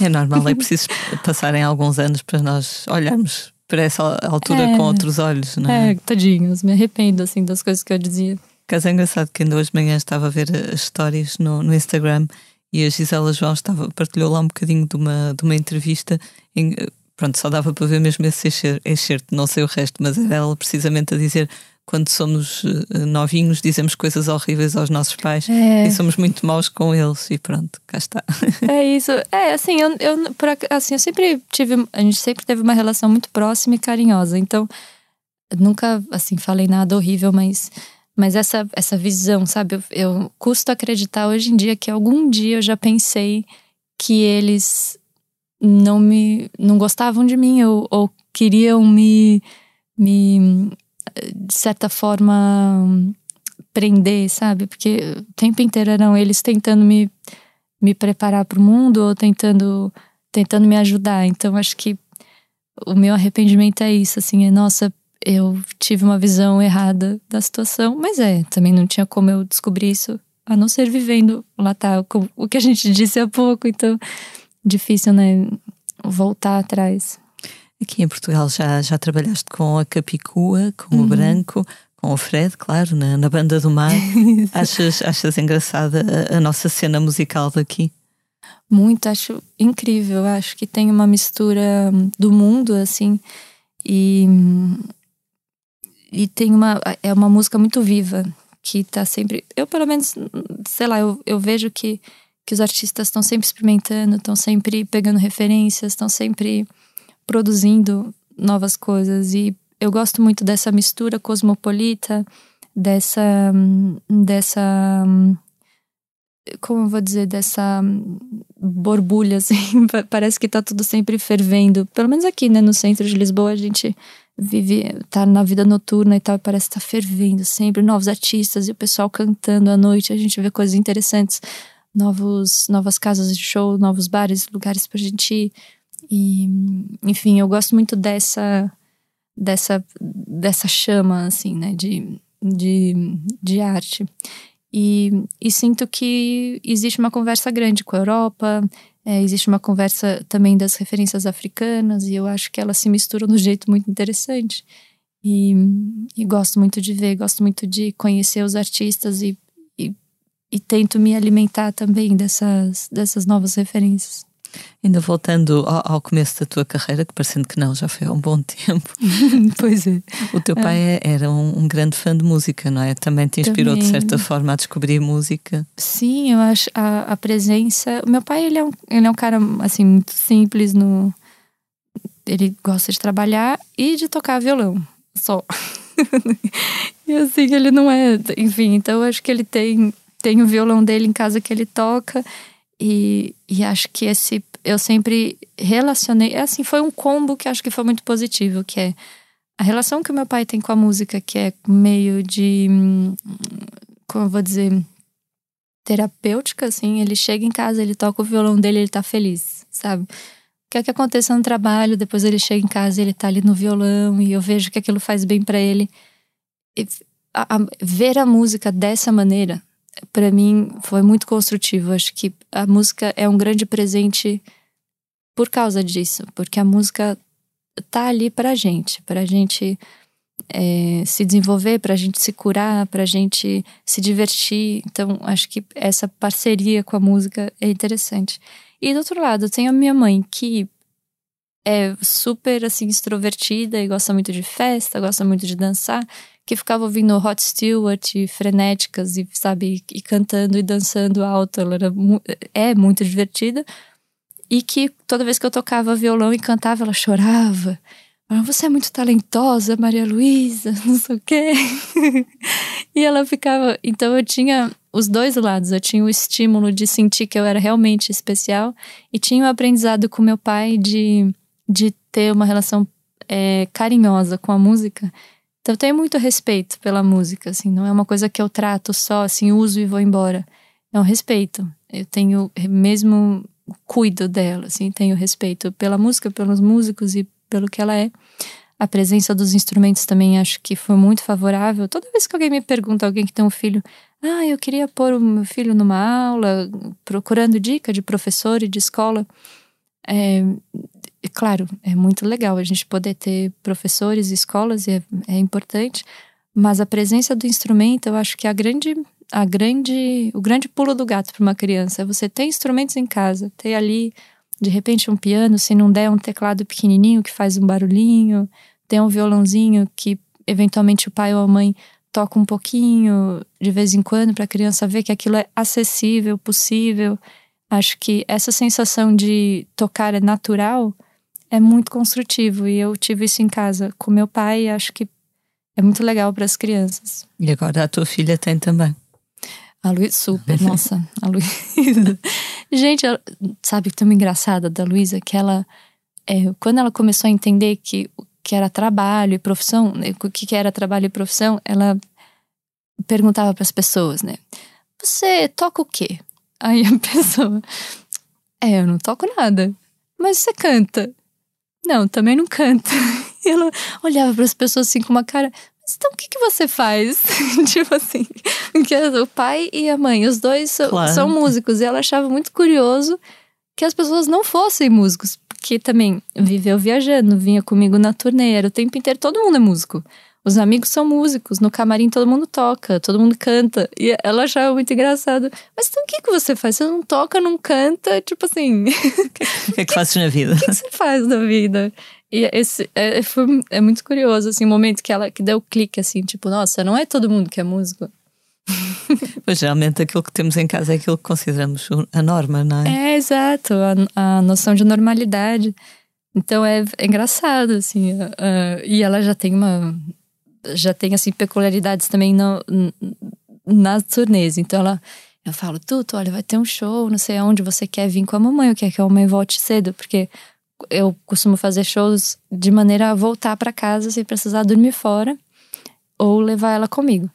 S1: é normal, é preciso passarem alguns anos para nós olharmos para essa altura é, com outros olhos, não é?
S2: É, tadinhos, me arrependo assim das coisas que eu dizia.
S1: Caso é engraçado que ainda hoje de manhã estava a ver as histórias no, no Instagram e a Gisela João estava, partilhou lá um bocadinho de uma, de uma entrevista em, pronto, só dava para ver mesmo esse excerto, não sei o resto, mas era ela precisamente a dizer quando somos eh, novinhos, dizemos coisas horríveis aos nossos pais é. e somos muito maus com eles e pronto, cá está.
S2: É isso. É, assim, eu, eu, por, assim, eu sempre tive, a gente sempre teve uma relação muito próxima e carinhosa, então nunca, assim, falei nada horrível, mas, mas essa, essa visão, sabe, eu, eu custo acreditar hoje em dia que algum dia eu já pensei que eles não me, não gostavam de mim ou, ou queriam me, me de certa forma, prender, sabe? Porque o tempo inteiro eram eles tentando me, me preparar para o mundo ou tentando, tentando me ajudar. Então, acho que o meu arrependimento é isso, assim, é nossa, eu tive uma visão errada da situação, mas é, também não tinha como eu descobrir isso a não ser vivendo lá tá o que a gente disse há pouco, então difícil, né, voltar atrás.
S1: Aqui em Portugal já, já trabalhaste com a Capicua, com uhum. o Branco, com o Fred, claro, na, na Banda do Mar. achas, achas engraçada a, a, nossa cena musical daqui?
S2: Muito, acho incrível. Acho que tem uma mistura do mundo, assim, e, e tem uma. É uma música muito viva, que tá sempre. Eu, pelo menos, sei lá, eu, eu vejo que, que os artistas estão sempre experimentando, estão sempre pegando referências, estão sempre produzindo novas coisas. E eu gosto muito dessa mistura cosmopolita, dessa. dessa como eu vou dizer, dessa borbulha, assim, parece que tá tudo sempre fervendo. Pelo menos aqui, né, no centro de Lisboa, a gente vive, tá na vida noturna e tal, e parece que tá fervendo sempre, novos artistas e o pessoal cantando à noite, a gente vê coisas interessantes, novos, novas casas de show, novos bares, lugares pra gente ir. E, enfim, eu gosto muito dessa dessa dessa chama assim, né, de de, de arte. E, e sinto que existe uma conversa grande com a Europa, é, existe uma conversa também das referências africanas, e eu acho que elas se misturam de um jeito muito interessante. E, e, gosto muito de ver, gosto muito de conhecer os artistas e, e, e tento me alimentar também dessas, dessas novas referências.
S1: Ainda voltando ao, ao, começo da tua carreira, que parecendo que não, já foi há um bom tempo.
S2: pois é.
S1: O teu pai é. era um, um, grande fã de música, não é? Também te inspirou Também. de certa forma a descobrir música.
S2: Sim, eu acho a, a presença. O meu pai, ele é, um, ele é um cara assim, muito simples no. Ele gosta de trabalhar e de tocar violão. Só. e assim, ele não é. Enfim, então eu acho que ele tem, tem o violão dele em casa que ele toca e, e acho que esse eu sempre relacionei, é assim, foi um combo que acho que foi muito positivo, que é a relação que o meu pai tem com a música, que é meio de como eu vou dizer, terapêutica, assim, ele chega em casa, ele toca o violão dele, ele tá feliz, sabe? O que é que aconteceu no trabalho, depois ele chega em casa, ele tá ali no violão e eu vejo que aquilo faz bem para ele. E a, a, ver a música dessa maneira para mim foi muito construtivo. Acho que a música é um grande presente por causa disso, porque a música tá ali pra gente, pra gente é, se desenvolver, pra gente se curar, pra gente se divertir. Então, acho que essa parceria com a música é interessante. E do outro lado, tenho a minha mãe que é super assim extrovertida e gosta muito de festa, gosta muito de dançar que ficava ouvindo Hot Stewart, frenéticas e, sabe, e cantando e dançando alto. Ela era, é muito divertida. E que toda vez que eu tocava violão e cantava, ela chorava. Você é muito talentosa, Maria Luísa, não sei o quê. e ela ficava. Então eu tinha os dois lados. Eu tinha o estímulo de sentir que eu era realmente especial, e tinha o aprendizado com meu pai de, de ter uma relação é, carinhosa com a música então eu tenho muito respeito pela música, assim, não é uma coisa que eu trato só, assim, uso e vou embora. É um respeito. Eu tenho mesmo cuido dela, assim, tenho respeito pela música, pelos músicos e pelo que ela é. A presença dos instrumentos também acho que foi muito favorável. Toda vez que alguém me pergunta, alguém que tem um filho, ah, eu queria pôr o meu filho numa aula, procurando dica de professor e de escola. É, claro, é muito legal a gente poder ter professores e escolas, e é, é importante, mas a presença do instrumento, eu acho que é a grande, a grande, o grande pulo do gato para uma criança é você ter instrumentos em casa, ter ali, de repente, um piano, se não der um teclado pequenininho que faz um barulhinho, ter um violãozinho que eventualmente o pai ou a mãe toca um pouquinho de vez em quando para a criança ver que aquilo é acessível, possível. Acho que essa sensação de tocar é natural é muito construtivo e eu tive isso em casa com meu pai e acho que é muito legal para as crianças.
S1: E agora a tua filha tem também.
S2: A Luísa, super, nossa, a Luísa. Gente, sabe que tão engraçada da Luísa que ela, é, quando ela começou a entender que que era trabalho e profissão, né, o que, que era trabalho e profissão, ela perguntava para as pessoas, né? Você toca o quê? Aí a pessoa, é, eu não toco nada. Mas você canta? Não, também não canta. E ela olhava para as pessoas assim com uma cara. Mas então o que, que você faz? tipo assim, porque o pai e a mãe, os dois so, claro. são músicos. E ela achava muito curioso que as pessoas não fossem músicos. Porque também viveu viajando, vinha comigo na turnê, era o tempo inteiro, todo mundo é músico. Os amigos são músicos, no camarim todo mundo toca, todo mundo canta. E ela achava muito engraçado. Mas então o que, que você faz? Você não toca, não canta? Tipo assim.
S1: O que, que, é que faz na vida?
S2: O que, que você faz na vida? E esse é, foi, é muito curioso, assim, o momento que ela que deu o clique, assim, tipo, nossa, não é todo mundo que é músico.
S1: Pois geralmente aquilo que temos em casa é aquilo que consideramos a norma, não é?
S2: É, exato, a, a noção de normalidade. Então é, é engraçado, assim. Uh, e ela já tem uma. Já tem, assim, peculiaridades também no, nas turnês. Então ela. Eu falo, Tuto, olha, vai ter um show, não sei aonde você quer vir com a mamãe, eu quero que a mamãe volte cedo, porque eu costumo fazer shows de maneira a voltar para casa sem precisar dormir fora ou levar ela comigo.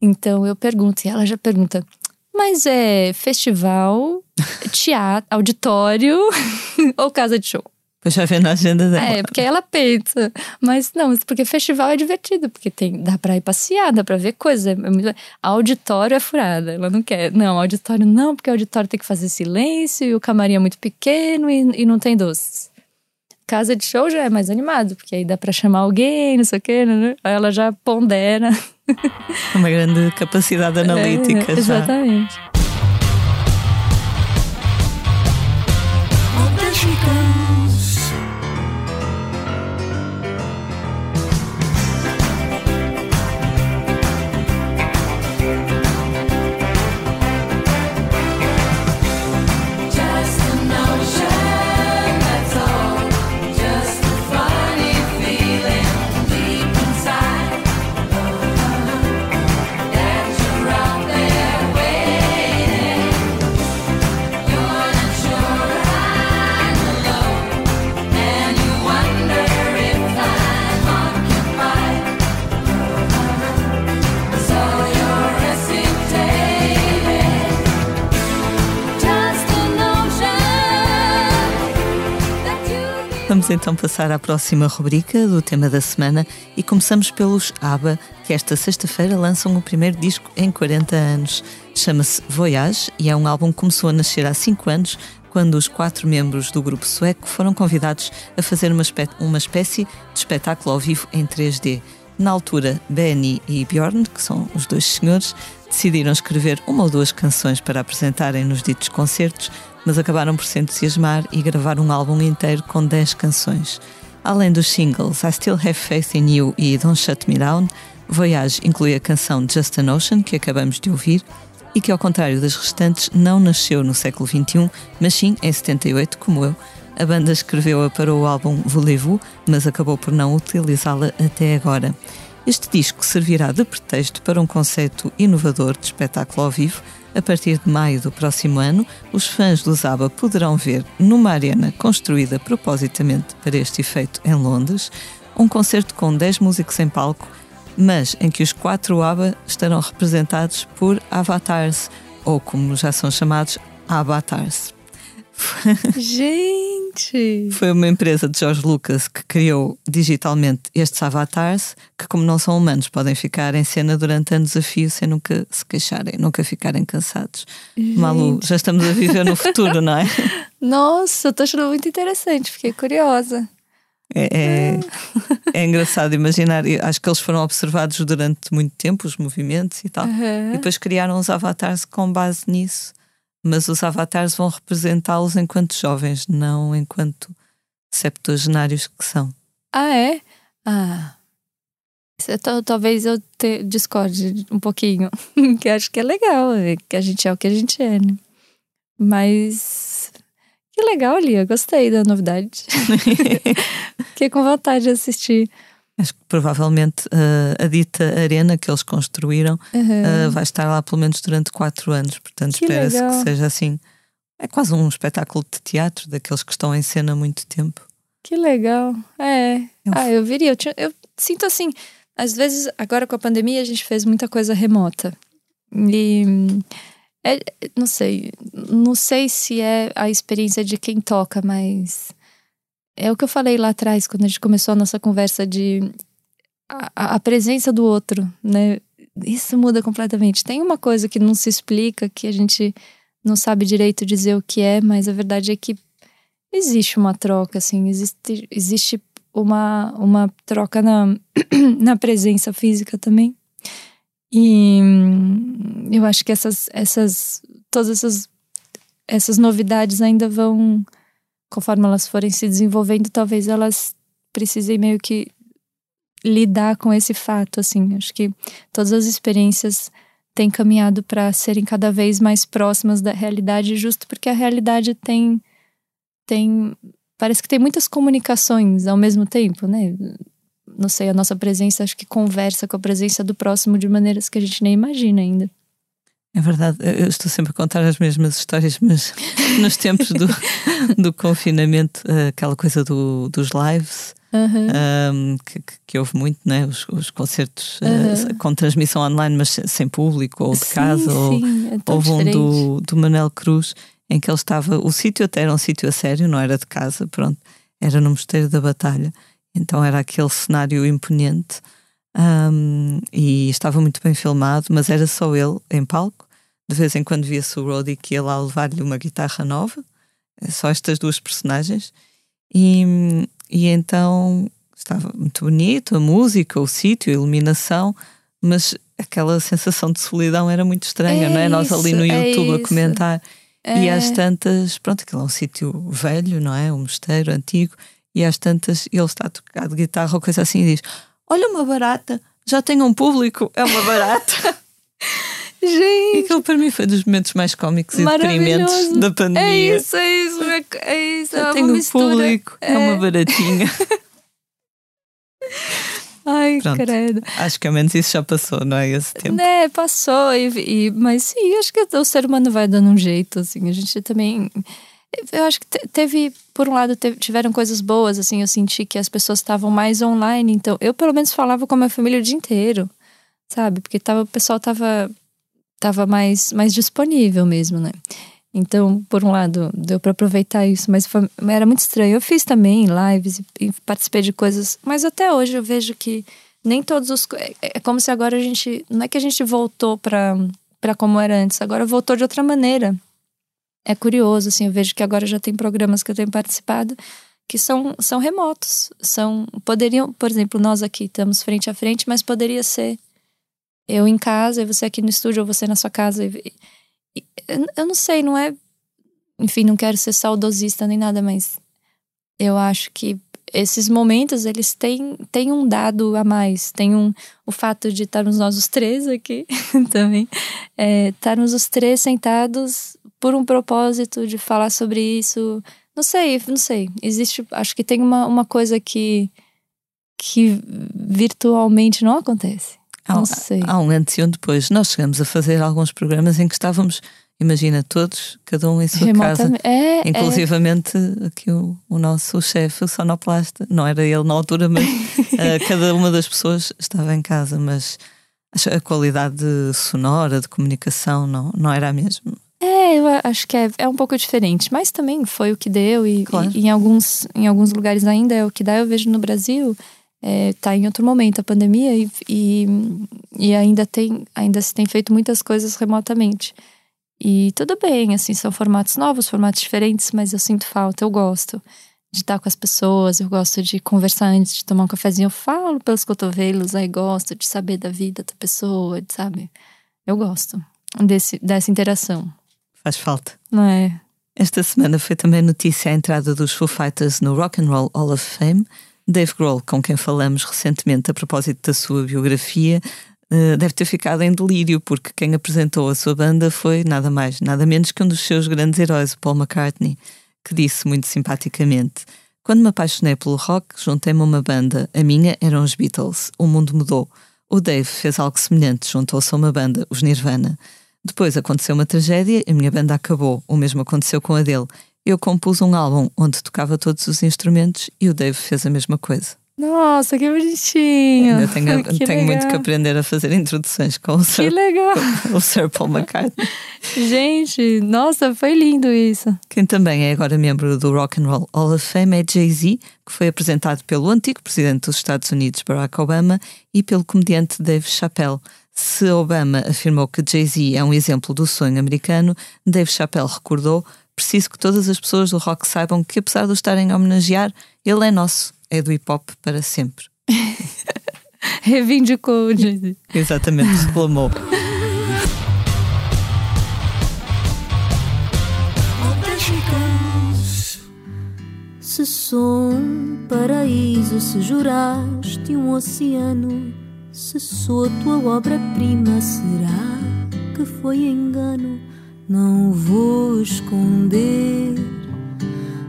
S2: Então eu pergunto, e ela já pergunta: mas é festival, teatro, auditório ou casa de show?
S1: Pois já vê na agenda dela.
S2: É, porque ela pensa. Mas não, porque festival é divertido, porque tem, dá pra ir passear, dá pra ver coisas. É. Auditório é furada, ela não quer. Não, auditório não, porque auditório tem que fazer silêncio e o camarim é muito pequeno e, e não tem doces. Casa de show já é mais animado, porque aí dá pra chamar alguém, não sei o quê, né? Aí ela já pondera.
S1: Uma grande capacidade analítica. É,
S2: exatamente. Já.
S1: Vamos então passar à próxima rubrica do tema da semana e começamos pelos ABBA, que esta sexta-feira lançam o primeiro disco em 40 anos. Chama-se Voyage e é um álbum que começou a nascer há 5 anos, quando os quatro membros do grupo sueco foram convidados a fazer uma, espé uma espécie de espetáculo ao vivo em 3D. Na altura, Benny e Bjorn, que são os dois senhores, decidiram escrever uma ou duas canções para apresentarem nos ditos concertos, mas acabaram por se entusiasmar e gravar um álbum inteiro com 10 canções. Além dos singles I Still Have Faith in You e Don't Shut Me Down, Voyage inclui a canção Just an Ocean, que acabamos de ouvir, e que, ao contrário das restantes, não nasceu no século XXI, mas sim em 78, como eu. A banda escreveu-a para o álbum Voulez-Vous, mas acabou por não utilizá-la até agora. Este disco servirá de pretexto para um conceito inovador de espetáculo ao vivo, a partir de maio do próximo ano, os fãs do Zaba poderão ver, numa arena construída propositamente para este efeito em Londres, um concerto com 10 músicos em palco, mas em que os quatro ABBA estarão representados por avatars, ou como já são chamados, avatars.
S2: Gente!
S1: Foi uma empresa de George Lucas que criou digitalmente estes avatars que, como não são humanos, podem ficar em cena durante anos a fio sem nunca se queixarem, nunca ficarem cansados. Gente. Malu, já estamos a viver no futuro, não é?
S2: Nossa, estou achando muito interessante, fiquei curiosa.
S1: É, é, é, engraçado imaginar. Acho que eles foram observados durante muito tempo, os movimentos e tal, uhum. e depois criaram os avatares com base nisso mas os avatares vão representá-los enquanto jovens, não enquanto septuagenários que são.
S2: Ah, é? Ah. Talvez eu te, discorde um pouquinho, que acho que é legal, é que a gente é o que a gente é, né? Mas que legal, Lia, gostei da novidade. Fiquei com vontade de assistir.
S1: Acho que provavelmente uh, a dita arena que eles construíram uhum. uh, vai estar lá pelo menos durante quatro anos. Portanto, espera-se que seja assim. É quase um espetáculo de teatro, daqueles que estão em cena há muito tempo.
S2: Que legal. É. Eu... Ah, eu viria. Eu, tinha, eu sinto assim. Às vezes, agora com a pandemia, a gente fez muita coisa remota. E. É, não sei. Não sei se é a experiência de quem toca, mas é o que eu falei lá atrás, quando a gente começou a nossa conversa de a, a, presença do outro, né? Isso muda completamente. Tem uma coisa que não se explica, que a gente não sabe direito dizer o que é, mas a verdade é que existe uma troca, assim, existe, existe uma, uma troca na, na presença física também. E eu acho que essas, essas todas essas, essas novidades ainda vão conforme elas forem se desenvolvendo, talvez elas precisem meio que lidar com esse fato, assim. Acho que todas as experiências têm caminhado para serem cada vez mais próximas da realidade, justo porque a realidade tem tem parece que tem muitas comunicações ao mesmo tempo, né? Não sei, a nossa presença acho que conversa com a presença do próximo de maneiras que a gente nem imagina ainda.
S1: É verdade, eu estou sempre a contar as mesmas histórias, mas nos tempos do, do confinamento, aquela coisa do, dos lives, Uhum. Um, que, que, houve muito, né? os, os concertos uhum. uh, com transmissão online, mas sem público, ou de sim, casa, sim, ou é houve um do, do Manel Cruz em que ele estava. O sítio até era um sítio a sério, não era de casa, pronto, era no Mosteiro da Batalha, então era aquele cenário imponente um, e estava muito bem filmado, mas era só ele em palco. De vez em quando via-se o Roddy que ia lá levar-lhe uma guitarra nova, é só estas duas personagens. E, e então estava muito bonito a música, o sítio, a iluminação, mas aquela sensação de solidão era muito estranha, é não é? Isso, Nós ali no é YouTube é a comentar. É. E às tantas, pronto, aquilo é um sítio velho, não é? Um mosteiro antigo, e às tantas ele está a tocar de guitarra ou coisa assim e diz: Olha uma barata, já tenho um público, é uma barata.
S2: Gente!
S1: Aquilo para mim foi dos momentos mais cómicos e deprimentes da pandemia.
S2: É isso, é isso, é, é isso.
S1: É tenho um público, é... é uma baratinha.
S2: Ai, Pronto. credo.
S1: Acho que ao menos isso já passou, não é? Esse tempo.
S2: Né, passou. E, e, mas sim, acho que o ser humano vai dando um jeito, assim. A gente também. Eu acho que teve, por um lado, teve, tiveram coisas boas, assim. Eu senti que as pessoas estavam mais online. Então, eu pelo menos falava com a minha família o dia inteiro, sabe? Porque tava, o pessoal tava tava mais, mais disponível mesmo, né? Então, por um lado, deu para aproveitar isso, mas foi, era muito estranho. Eu fiz também lives e, participei de coisas, mas até hoje eu vejo que nem todos os. É, é como se agora a gente. Não é que a gente voltou para como era antes, agora voltou de outra maneira. É curioso, assim, eu vejo que agora já tem programas que eu tenho participado que são, são remotos. São, poderiam, por exemplo, nós aqui estamos frente a frente, mas poderia ser eu em casa e você aqui no estúdio, ou você na sua casa. E, e, eu não sei, não é. Enfim, não quero ser saudosista nem nada, mas eu acho que esses momentos eles têm, têm um dado a mais. Tem um, o fato de estarmos nós os três aqui também. É, estarmos os três sentados por um propósito de falar sobre isso. Não sei, não sei. Existe. Acho que tem uma, uma coisa que, que virtualmente não acontece. Sei.
S1: Há um antes e um depois. Nós chegamos a fazer alguns programas em que estávamos, imagina, todos, cada um em sua casa. É, é. Inclusivamente é. aqui o, o nosso chefe, o sonoplasta, não era ele na altura, mas uh, cada uma das pessoas estava em casa, mas a qualidade sonora, de comunicação, não, não era a mesma.
S2: É, eu acho que é, é um pouco diferente, mas também foi o que deu e, claro. e, em, alguns, em alguns lugares ainda é o que dá. Eu vejo no Brasil está é, em outro momento a pandemia e, e, e, ainda tem ainda se tem feito muitas coisas remotamente. E tudo bem assim são formatos novos formatos diferentes mas eu sinto falta eu gosto de estar com as pessoas eu gosto de conversar antes de tomar um cafezinho. Eu falo pelos cotovelos aí gosto de saber da vida da pessoa sabe eu gosto desse dessa interação.
S1: Faz falta.
S2: Não é?
S1: Esta semana foi também notícia a entrada dos Foo Fighters no Rock and Roll Hall of Fame Dave Grohl, com quem falamos recentemente a propósito da sua biografia, eh, deve ter ficado em delírio, porque quem apresentou a sua banda foi nada mais, nada menos que um dos seus grandes heróis, Paul McCartney, que disse muito simpaticamente: Quando me apaixonei pelo rock, juntei-me a uma banda. A minha eram os Beatles. O mundo mudou. O Dave fez algo semelhante, juntou-se a uma banda, os Nirvana. Depois aconteceu uma tragédia a minha banda acabou. O mesmo aconteceu com a dele eu compus um álbum onde tocava todos os instrumentos e o Dave fez a mesma coisa.
S2: Nossa, que bonitinho!
S1: Eu tenho, que tenho muito que aprender a fazer introduções com o Sir,
S2: que legal.
S1: O Sir Paul McCartney.
S2: Gente, nossa, foi lindo isso.
S1: Quem também é agora membro do Rock and Roll Hall of Fame é Jay-Z, que foi apresentado pelo antigo presidente dos Estados Unidos, Barack Obama, e pelo comediante Dave Chappelle. Se Obama afirmou que Jay-Z é um exemplo do sonho americano, Dave Chappelle recordou preciso que todas as pessoas do rock saibam que, apesar de o estarem a homenagear, ele é nosso, é do hip hop para sempre.
S2: Reivindicou,
S1: Exatamente, reclamou.
S3: Se sou um paraíso, se juraste um oceano, se sou a tua obra-prima, será que foi não vou esconder.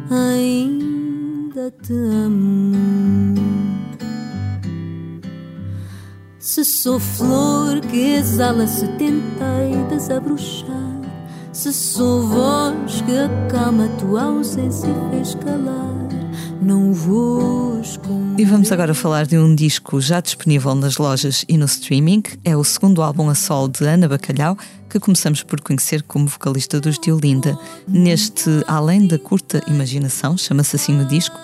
S3: Ainda
S4: te amo. Se sou flor que exala se tentei desabrochar, se sou voz que acalma tua ausência e fez calar, não vou esconder.
S1: E vamos agora falar de um disco já disponível nas lojas e no streaming. É o segundo álbum a sol de Ana Bacalhau, que começamos por conhecer como vocalista dos Diolinda. Neste Além da Curta Imaginação, chama-se assim o disco,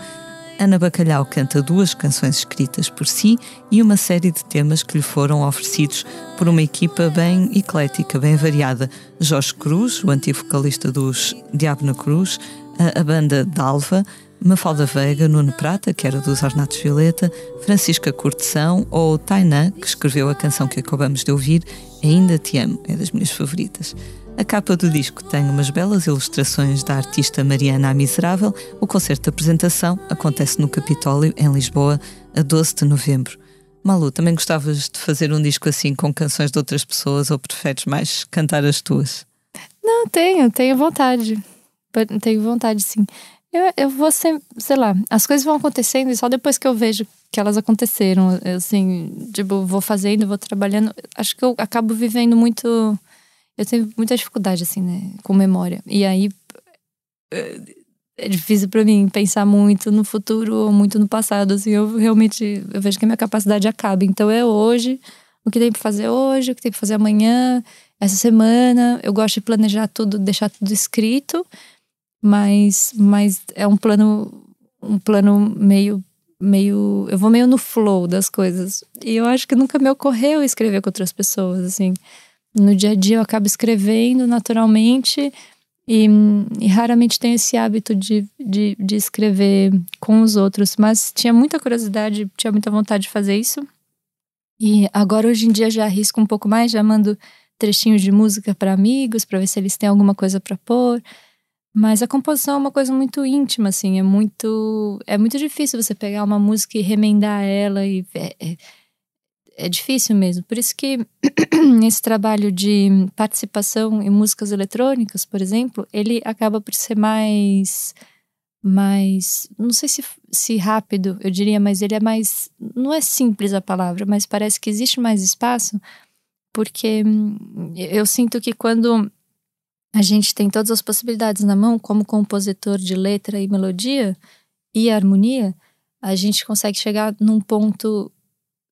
S1: Ana Bacalhau canta duas canções escritas por si e uma série de temas que lhe foram oferecidos por uma equipa bem eclética, bem variada. Jorge Cruz, o antigo vocalista dos Diabo na Cruz, a, a banda Dalva, Mafalda Veiga, Nuno Prata, que era dos Ornatos Violeta, Francisca Corteção ou Tainan, que escreveu a canção que acabamos de ouvir, Ainda Te Amo, é das minhas favoritas. A capa do disco tem umas belas ilustrações da artista Mariana a Miserável. O concerto de apresentação acontece no Capitólio, em Lisboa, a 12 de novembro. Malu, também gostavas de fazer um disco assim com canções de outras pessoas ou preferes mais cantar as tuas?
S2: Não, tenho, tenho vontade. Tenho vontade, sim. Eu, eu vou sempre, sei lá, as coisas vão acontecendo e só depois que eu vejo que elas aconteceram, assim, tipo, vou fazendo, vou trabalhando. Acho que eu acabo vivendo muito. Eu tenho muita dificuldade, assim, né, com memória. E aí é, difícil para mim pensar muito no futuro ou muito no passado, assim. Eu realmente eu vejo que a minha capacidade acaba. Então é hoje, o que tem para fazer hoje, o que tem para fazer amanhã, essa semana. Eu gosto de planejar tudo, deixar tudo escrito mas, mas é um plano um plano meio meio eu vou meio no flow das coisas. E eu acho que nunca me ocorreu escrever com outras pessoas assim. No dia a dia eu acabo escrevendo naturalmente e, e raramente tenho esse hábito de, de, de escrever com os outros. Mas tinha muita curiosidade tinha muita vontade de fazer isso. E agora hoje em dia já arrisco um pouco mais já mando trechinhos de música para amigos para ver se eles têm alguma coisa para pôr mas a composição é uma coisa muito íntima, assim, é muito. É muito difícil você pegar uma música e remendar ela e. É, é, é difícil mesmo. Por isso que esse trabalho de participação em músicas eletrônicas, por exemplo, ele acaba por ser mais. mais. não sei se, se rápido, eu diria, mas ele é mais. não é simples a palavra, mas parece que existe mais espaço, porque hum, eu sinto que quando a gente tem todas as possibilidades na mão, como compositor de letra e melodia e harmonia, a gente consegue chegar num ponto,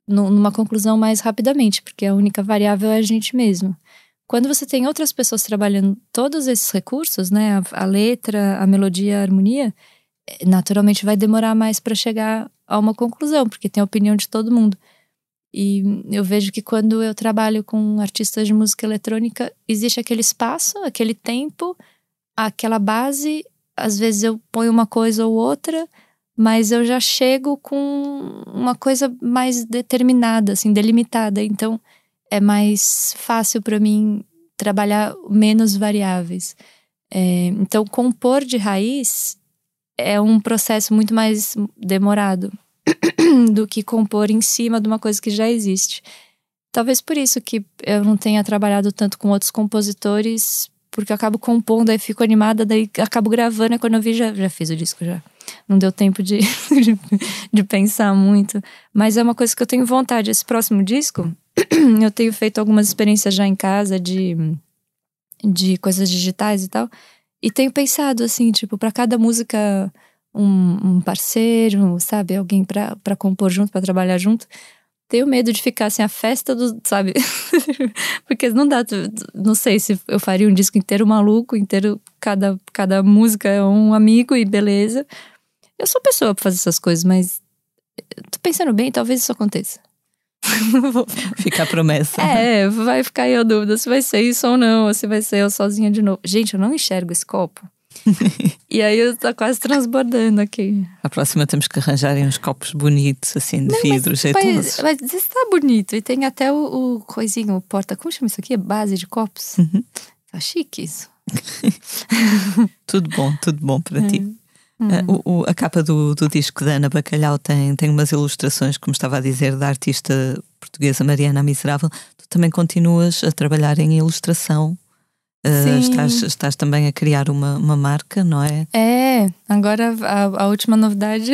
S2: numa conclusão mais rapidamente, porque a única variável é a gente mesmo. Quando você tem outras pessoas trabalhando todos esses recursos, né, a, a letra, a melodia, a harmonia, eh, naturalmente vai demorar mais para chegar a uma conclusão, porque tem a opinião de todo mundo. E eu vejo que quando eu trabalho com artistas de música eletrônica, existe aquele espaço, aquele tempo, aquela base. Às vezes eu ponho uma coisa ou outra, mas eu já chego com uma coisa mais determinada, assim, delimitada. Então é mais fácil para mim trabalhar menos variáveis. É, então, compor de raiz é um processo muito mais demorado. do que compor em cima de uma coisa que já existe. Talvez por isso que eu não tenha trabalhado tanto com outros compositores, porque eu acabo compondo, aí fico animada, daí acabo gravando, e quando eu vi já, já fiz o disco já. Não deu tempo de, de, de pensar muito. Mas é uma coisa que eu tenho vontade. Esse próximo disco, eu tenho feito algumas experiências já em casa de, de coisas digitais e tal. E tenho pensado assim, tipo, para cada música um, um parceiro, sabe? Alguém para compor junto, para trabalhar junto. Tenho medo de ficar assim, a festa do, sabe? Porque não dá, não sei se eu faria um disco inteiro maluco, inteiro, cada, cada música é um amigo e beleza. Eu sou pessoa para fazer essas coisas, mas tô pensando bem, talvez isso aconteça.
S1: Fica a promessa.
S2: É, vai ficar aí a dúvida se vai ser isso ou não, ou se vai ser eu sozinha de novo. Gente, eu não enxergo esse copo e aí eu tô quase transbordando aqui.
S1: A próxima temos que arranjar uns copos bonitos, assim, de Não, vidro, jeitosos.
S2: Mas, mas isso tá bonito. E tem até o, o coisinho, o porta. Como chama isso aqui? Base de copos.
S1: Uhum.
S2: Tá chique isso.
S1: tudo bom, tudo bom para ti. Hum. Uh, o, o, a capa do, do disco da Ana Bacalhau tem, tem umas ilustrações, como estava a dizer, da artista portuguesa Mariana Miserável. Tu também continuas a trabalhar em ilustração Uh, estás, estás também a criar uma, uma marca, não é?
S2: É, agora a, a última novidade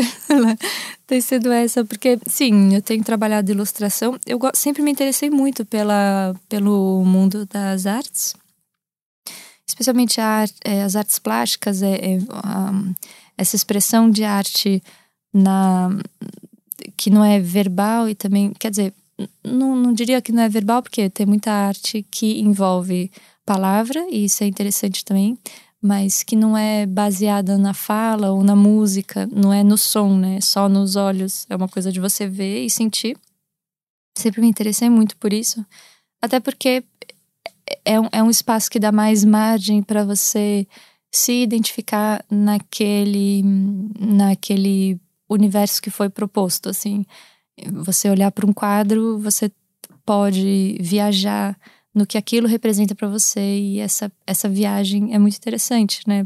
S2: tem sido essa, porque sim, eu tenho trabalhado ilustração. Eu sempre me interessei muito pela, pelo mundo das artes, especialmente é, as artes plásticas, é, é um, essa expressão de arte na que não é verbal e também, quer dizer, não, não diria que não é verbal, porque tem muita arte que envolve palavra, e isso é interessante também, mas que não é baseada na fala ou na música, não é no som, né? Só nos olhos. É uma coisa de você ver e sentir. Sempre me interessei muito por isso. Até porque é um, é um espaço que dá mais margem para você se identificar naquele, naquele universo que foi proposto, assim. Você olhar para um quadro, você pode viajar no que aquilo representa para você e essa, essa viagem é muito interessante, né?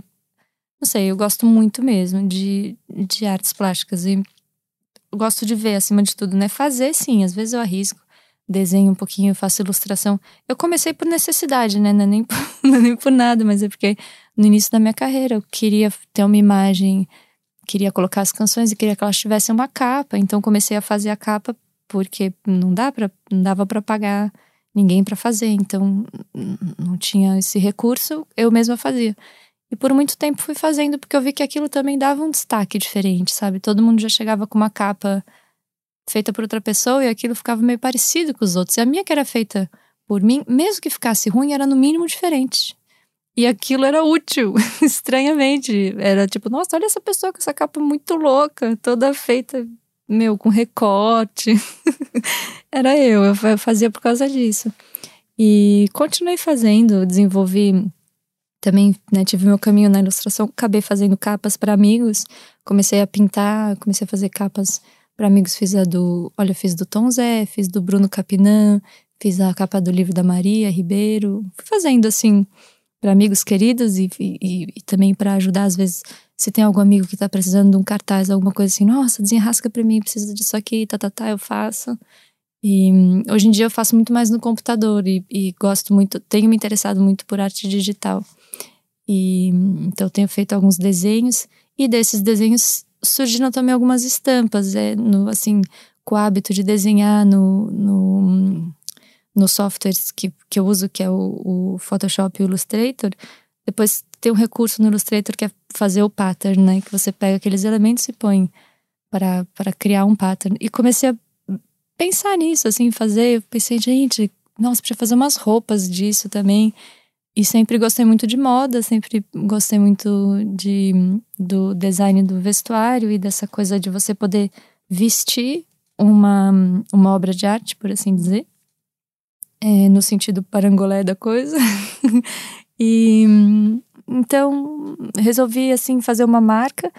S2: Não sei, eu gosto muito mesmo de, de artes plásticas e gosto de ver acima de tudo, né? Fazer sim, às vezes eu arrisco, desenho um pouquinho, faço ilustração. Eu comecei por necessidade, né? Não é nem por, não é nem por nada, mas é porque no início da minha carreira eu queria ter uma imagem, queria colocar as canções e queria que elas tivessem uma capa, então comecei a fazer a capa porque não dá para não dava para pagar ninguém para fazer, então não tinha esse recurso, eu mesma fazia. E por muito tempo fui fazendo porque eu vi que aquilo também dava um destaque diferente, sabe? Todo mundo já chegava com uma capa feita por outra pessoa e aquilo ficava meio parecido com os outros. E a minha que era feita por mim, mesmo que ficasse ruim, era no mínimo diferente. E aquilo era útil, estranhamente. Era tipo, nossa, olha essa pessoa com essa capa muito louca, toda feita meu, com recorte. Era eu, eu fazia por causa disso. E continuei fazendo, desenvolvi também, né, tive meu caminho na ilustração, acabei fazendo capas para amigos, comecei a pintar, comecei a fazer capas para amigos, fiz a do, olha, fiz do Tom Zé, fiz do Bruno Capinã, fiz a capa do livro da Maria Ribeiro, fui fazendo assim para amigos queridos e, e, e também para ajudar às vezes se tem algum amigo que tá precisando de um cartaz, alguma coisa assim, nossa, desenrasca pra mim, precisa disso aqui, tá, tá, tá, eu faço. E hoje em dia eu faço muito mais no computador e, e gosto muito, tenho me interessado muito por arte digital. E então tenho feito alguns desenhos e desses desenhos surgiram também algumas estampas, é, no, assim, com o hábito de desenhar no, no, no softwares que, que eu uso, que é o, o Photoshop e o Illustrator. Depois tem um recurso no Illustrator que é fazer o pattern, né? Que você pega aqueles elementos e põe para, criar um pattern. E comecei a pensar nisso, assim, fazer. Eu pensei, gente, nossa, podia fazer umas roupas disso também. E sempre gostei muito de moda, sempre gostei muito de, do design do vestuário e dessa coisa de você poder vestir uma, uma obra de arte, por assim dizer. É, no sentido parangolé da coisa. e então, resolvi assim fazer uma marca,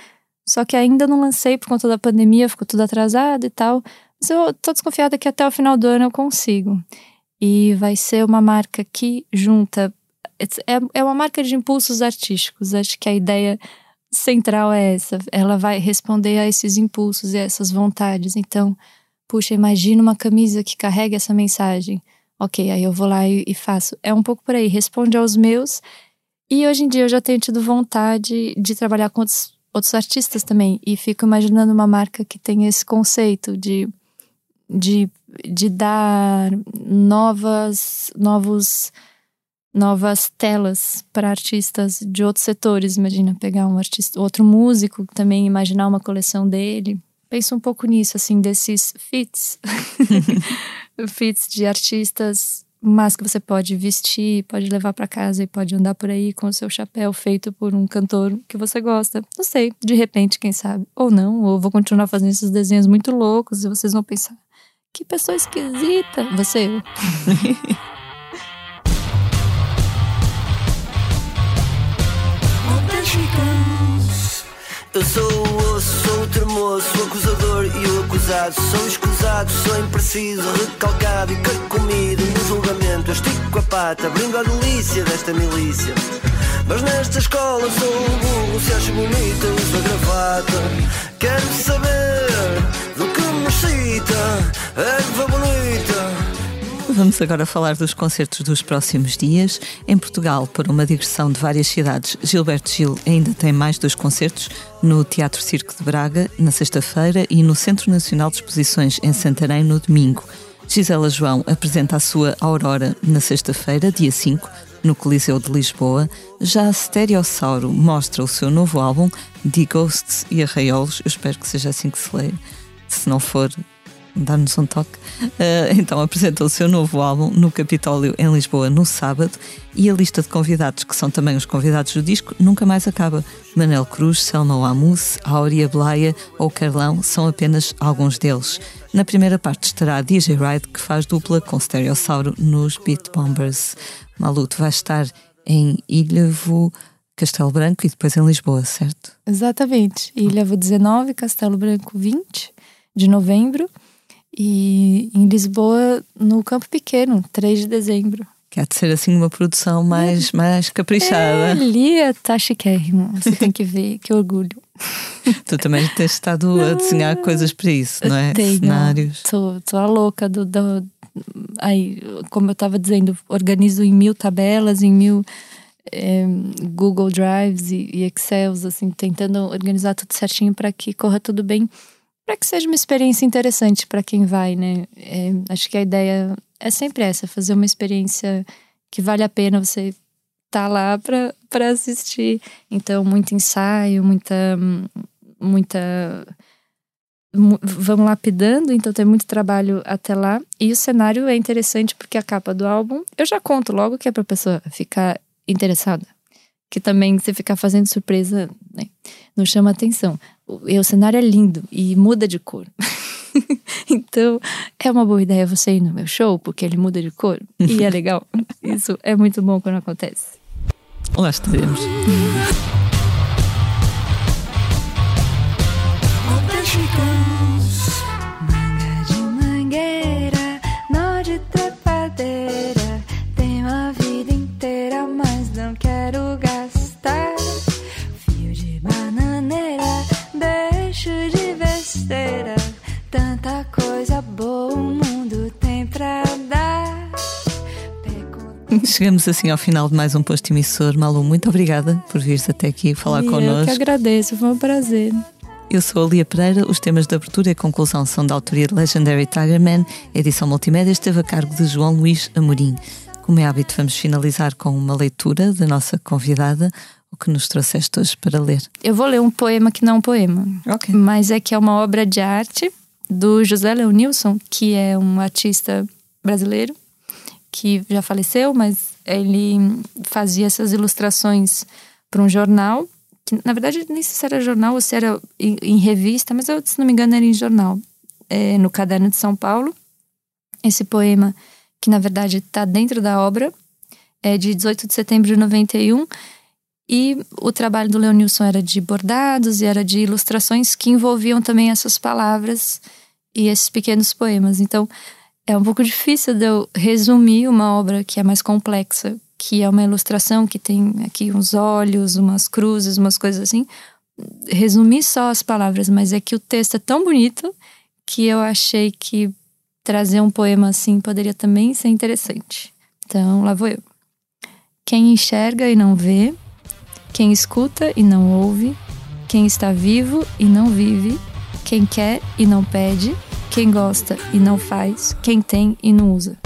S2: só que ainda não lancei por conta da pandemia, ficou tudo atrasado e tal. Mas eu tô desconfiada que até o final do ano eu consigo. E vai ser uma marca que junta. É, é uma marca de impulsos artísticos. Acho que a ideia central é essa. Ela vai responder a esses impulsos e a essas vontades. Então, puxa, imagina uma camisa que carrega essa mensagem. Ok, aí eu vou lá e, e faço. É um pouco por aí. Responde aos meus e hoje em dia eu já tenho tido vontade de trabalhar com outros, outros artistas também. E fico imaginando uma marca que tem esse conceito de, de, de dar novas, novos, novas telas para artistas de outros setores. Imagina pegar um artista, outro músico também, imaginar uma coleção dele. Penso um pouco nisso, assim, desses fits. fits de artistas mas que você pode vestir, pode levar para casa e pode andar por aí com o seu chapéu feito por um cantor que você gosta. Não sei, de repente, quem sabe. Ou não, ou vou continuar fazendo esses desenhos muito loucos e vocês vão pensar: que pessoa esquisita. Você eu. Eu sou o osso, sou o termoço, o acusador e o acusado. Sou escusado, sou impreciso, recalcado e carcomido julgamento. Eu estico a pata, brindo a delícia desta milícia. Mas nesta escola sou o burro, se acho bonita, uso a gravata. Quero saber do que me cita, erva bonita.
S1: vamos agora falar dos concertos dos próximos dias. Em Portugal, para uma digressão de várias cidades, Gilberto Gil ainda tem mais dois concertos no Teatro Circo de Braga, na sexta-feira, e no Centro Nacional de Exposições, em Santarém, no domingo. Gisela João apresenta a sua Aurora na sexta-feira, dia 5, no Coliseu de Lisboa. Já a Stereossauro mostra o seu novo álbum, The Ghosts e Arraiolos. Eu espero que seja assim que se leia. Se não for, dar-nos um toque. Uh, então apresentou o seu novo álbum no Capitólio em Lisboa no sábado e a lista de convidados, que são também os convidados do disco, nunca mais acaba. Manel Cruz, Selma Wamus, Áurea Blaia ou Carlão são apenas alguns deles. Na primeira parte estará DJ Ride, que faz dupla com Stereossauro nos Beat Bombers. Maluto vai estar em Ilhavo, Castelo Branco e depois em Lisboa, certo?
S2: Exatamente. Ilhavo 19, Castelo Branco 20 de novembro. E em Lisboa, no Campo Pequeno, 3 de dezembro.
S1: Que há de ser assim uma produção mais, é. mais caprichada. É,
S2: ali tá chiquérrimo. Você tem que ver, que orgulho.
S1: tu também tens estado a desenhar coisas para isso, não é?
S2: Tenho. Cenários. Tô, tô a louca do, do. Aí, como eu estava dizendo, organizo em mil tabelas, em mil é, Google Drives e, e Excels, assim, tentando organizar tudo certinho para que corra tudo bem para que seja uma experiência interessante para quem vai, né? É, acho que a ideia é sempre essa, fazer uma experiência que vale a pena você estar tá lá para assistir. Então, muito ensaio, muita muita vamos lapidando, então tem muito trabalho até lá. E o cenário é interessante porque a capa do álbum, eu já conto logo que é para pessoa ficar interessada. Que também você ficar fazendo surpresa, né? Não chama atenção o, o cenário é lindo e muda de cor. então, é uma boa ideia você ir no meu show, porque ele muda de cor e é legal. Isso é muito bom quando acontece.
S1: Lá estaremos. Chegamos assim ao final de mais um posto emissor. Malu, muito obrigada por vires até aqui falar e connosco.
S2: Eu que agradeço, foi um prazer.
S1: Eu sou a Lia Pereira, os temas de abertura e conclusão são da autoria de Legendary Tigerman, a edição multimédia esteve a cargo de João Luís Amorim. Como é hábito, vamos finalizar com uma leitura da nossa convidada, o que nos trouxeste hoje para ler.
S2: Eu vou ler um poema que não é um poema,
S1: okay.
S2: mas é que é uma obra de arte do José Leonilson, que é um artista brasileiro que já faleceu, mas ele fazia essas ilustrações para um jornal, que na verdade nem sei se era jornal ou se era em, em revista, mas eu, se não me engano era em jornal, é, no Caderno de São Paulo. Esse poema, que na verdade está dentro da obra, é de 18 de setembro de 91. E o trabalho do Leonilson era de bordados e era de ilustrações que envolviam também essas palavras e esses pequenos poemas. Então, é um pouco difícil de eu resumir uma obra que é mais complexa, que é uma ilustração que tem aqui uns olhos, umas cruzes, umas coisas assim. Resumir só as palavras, mas é que o texto é tão bonito que eu achei que trazer um poema assim poderia também ser interessante. Então, lá vou eu. Quem enxerga e não vê, quem escuta e não ouve, quem está vivo e não vive, quem quer e não pede, quem gosta e não faz, quem tem e não usa.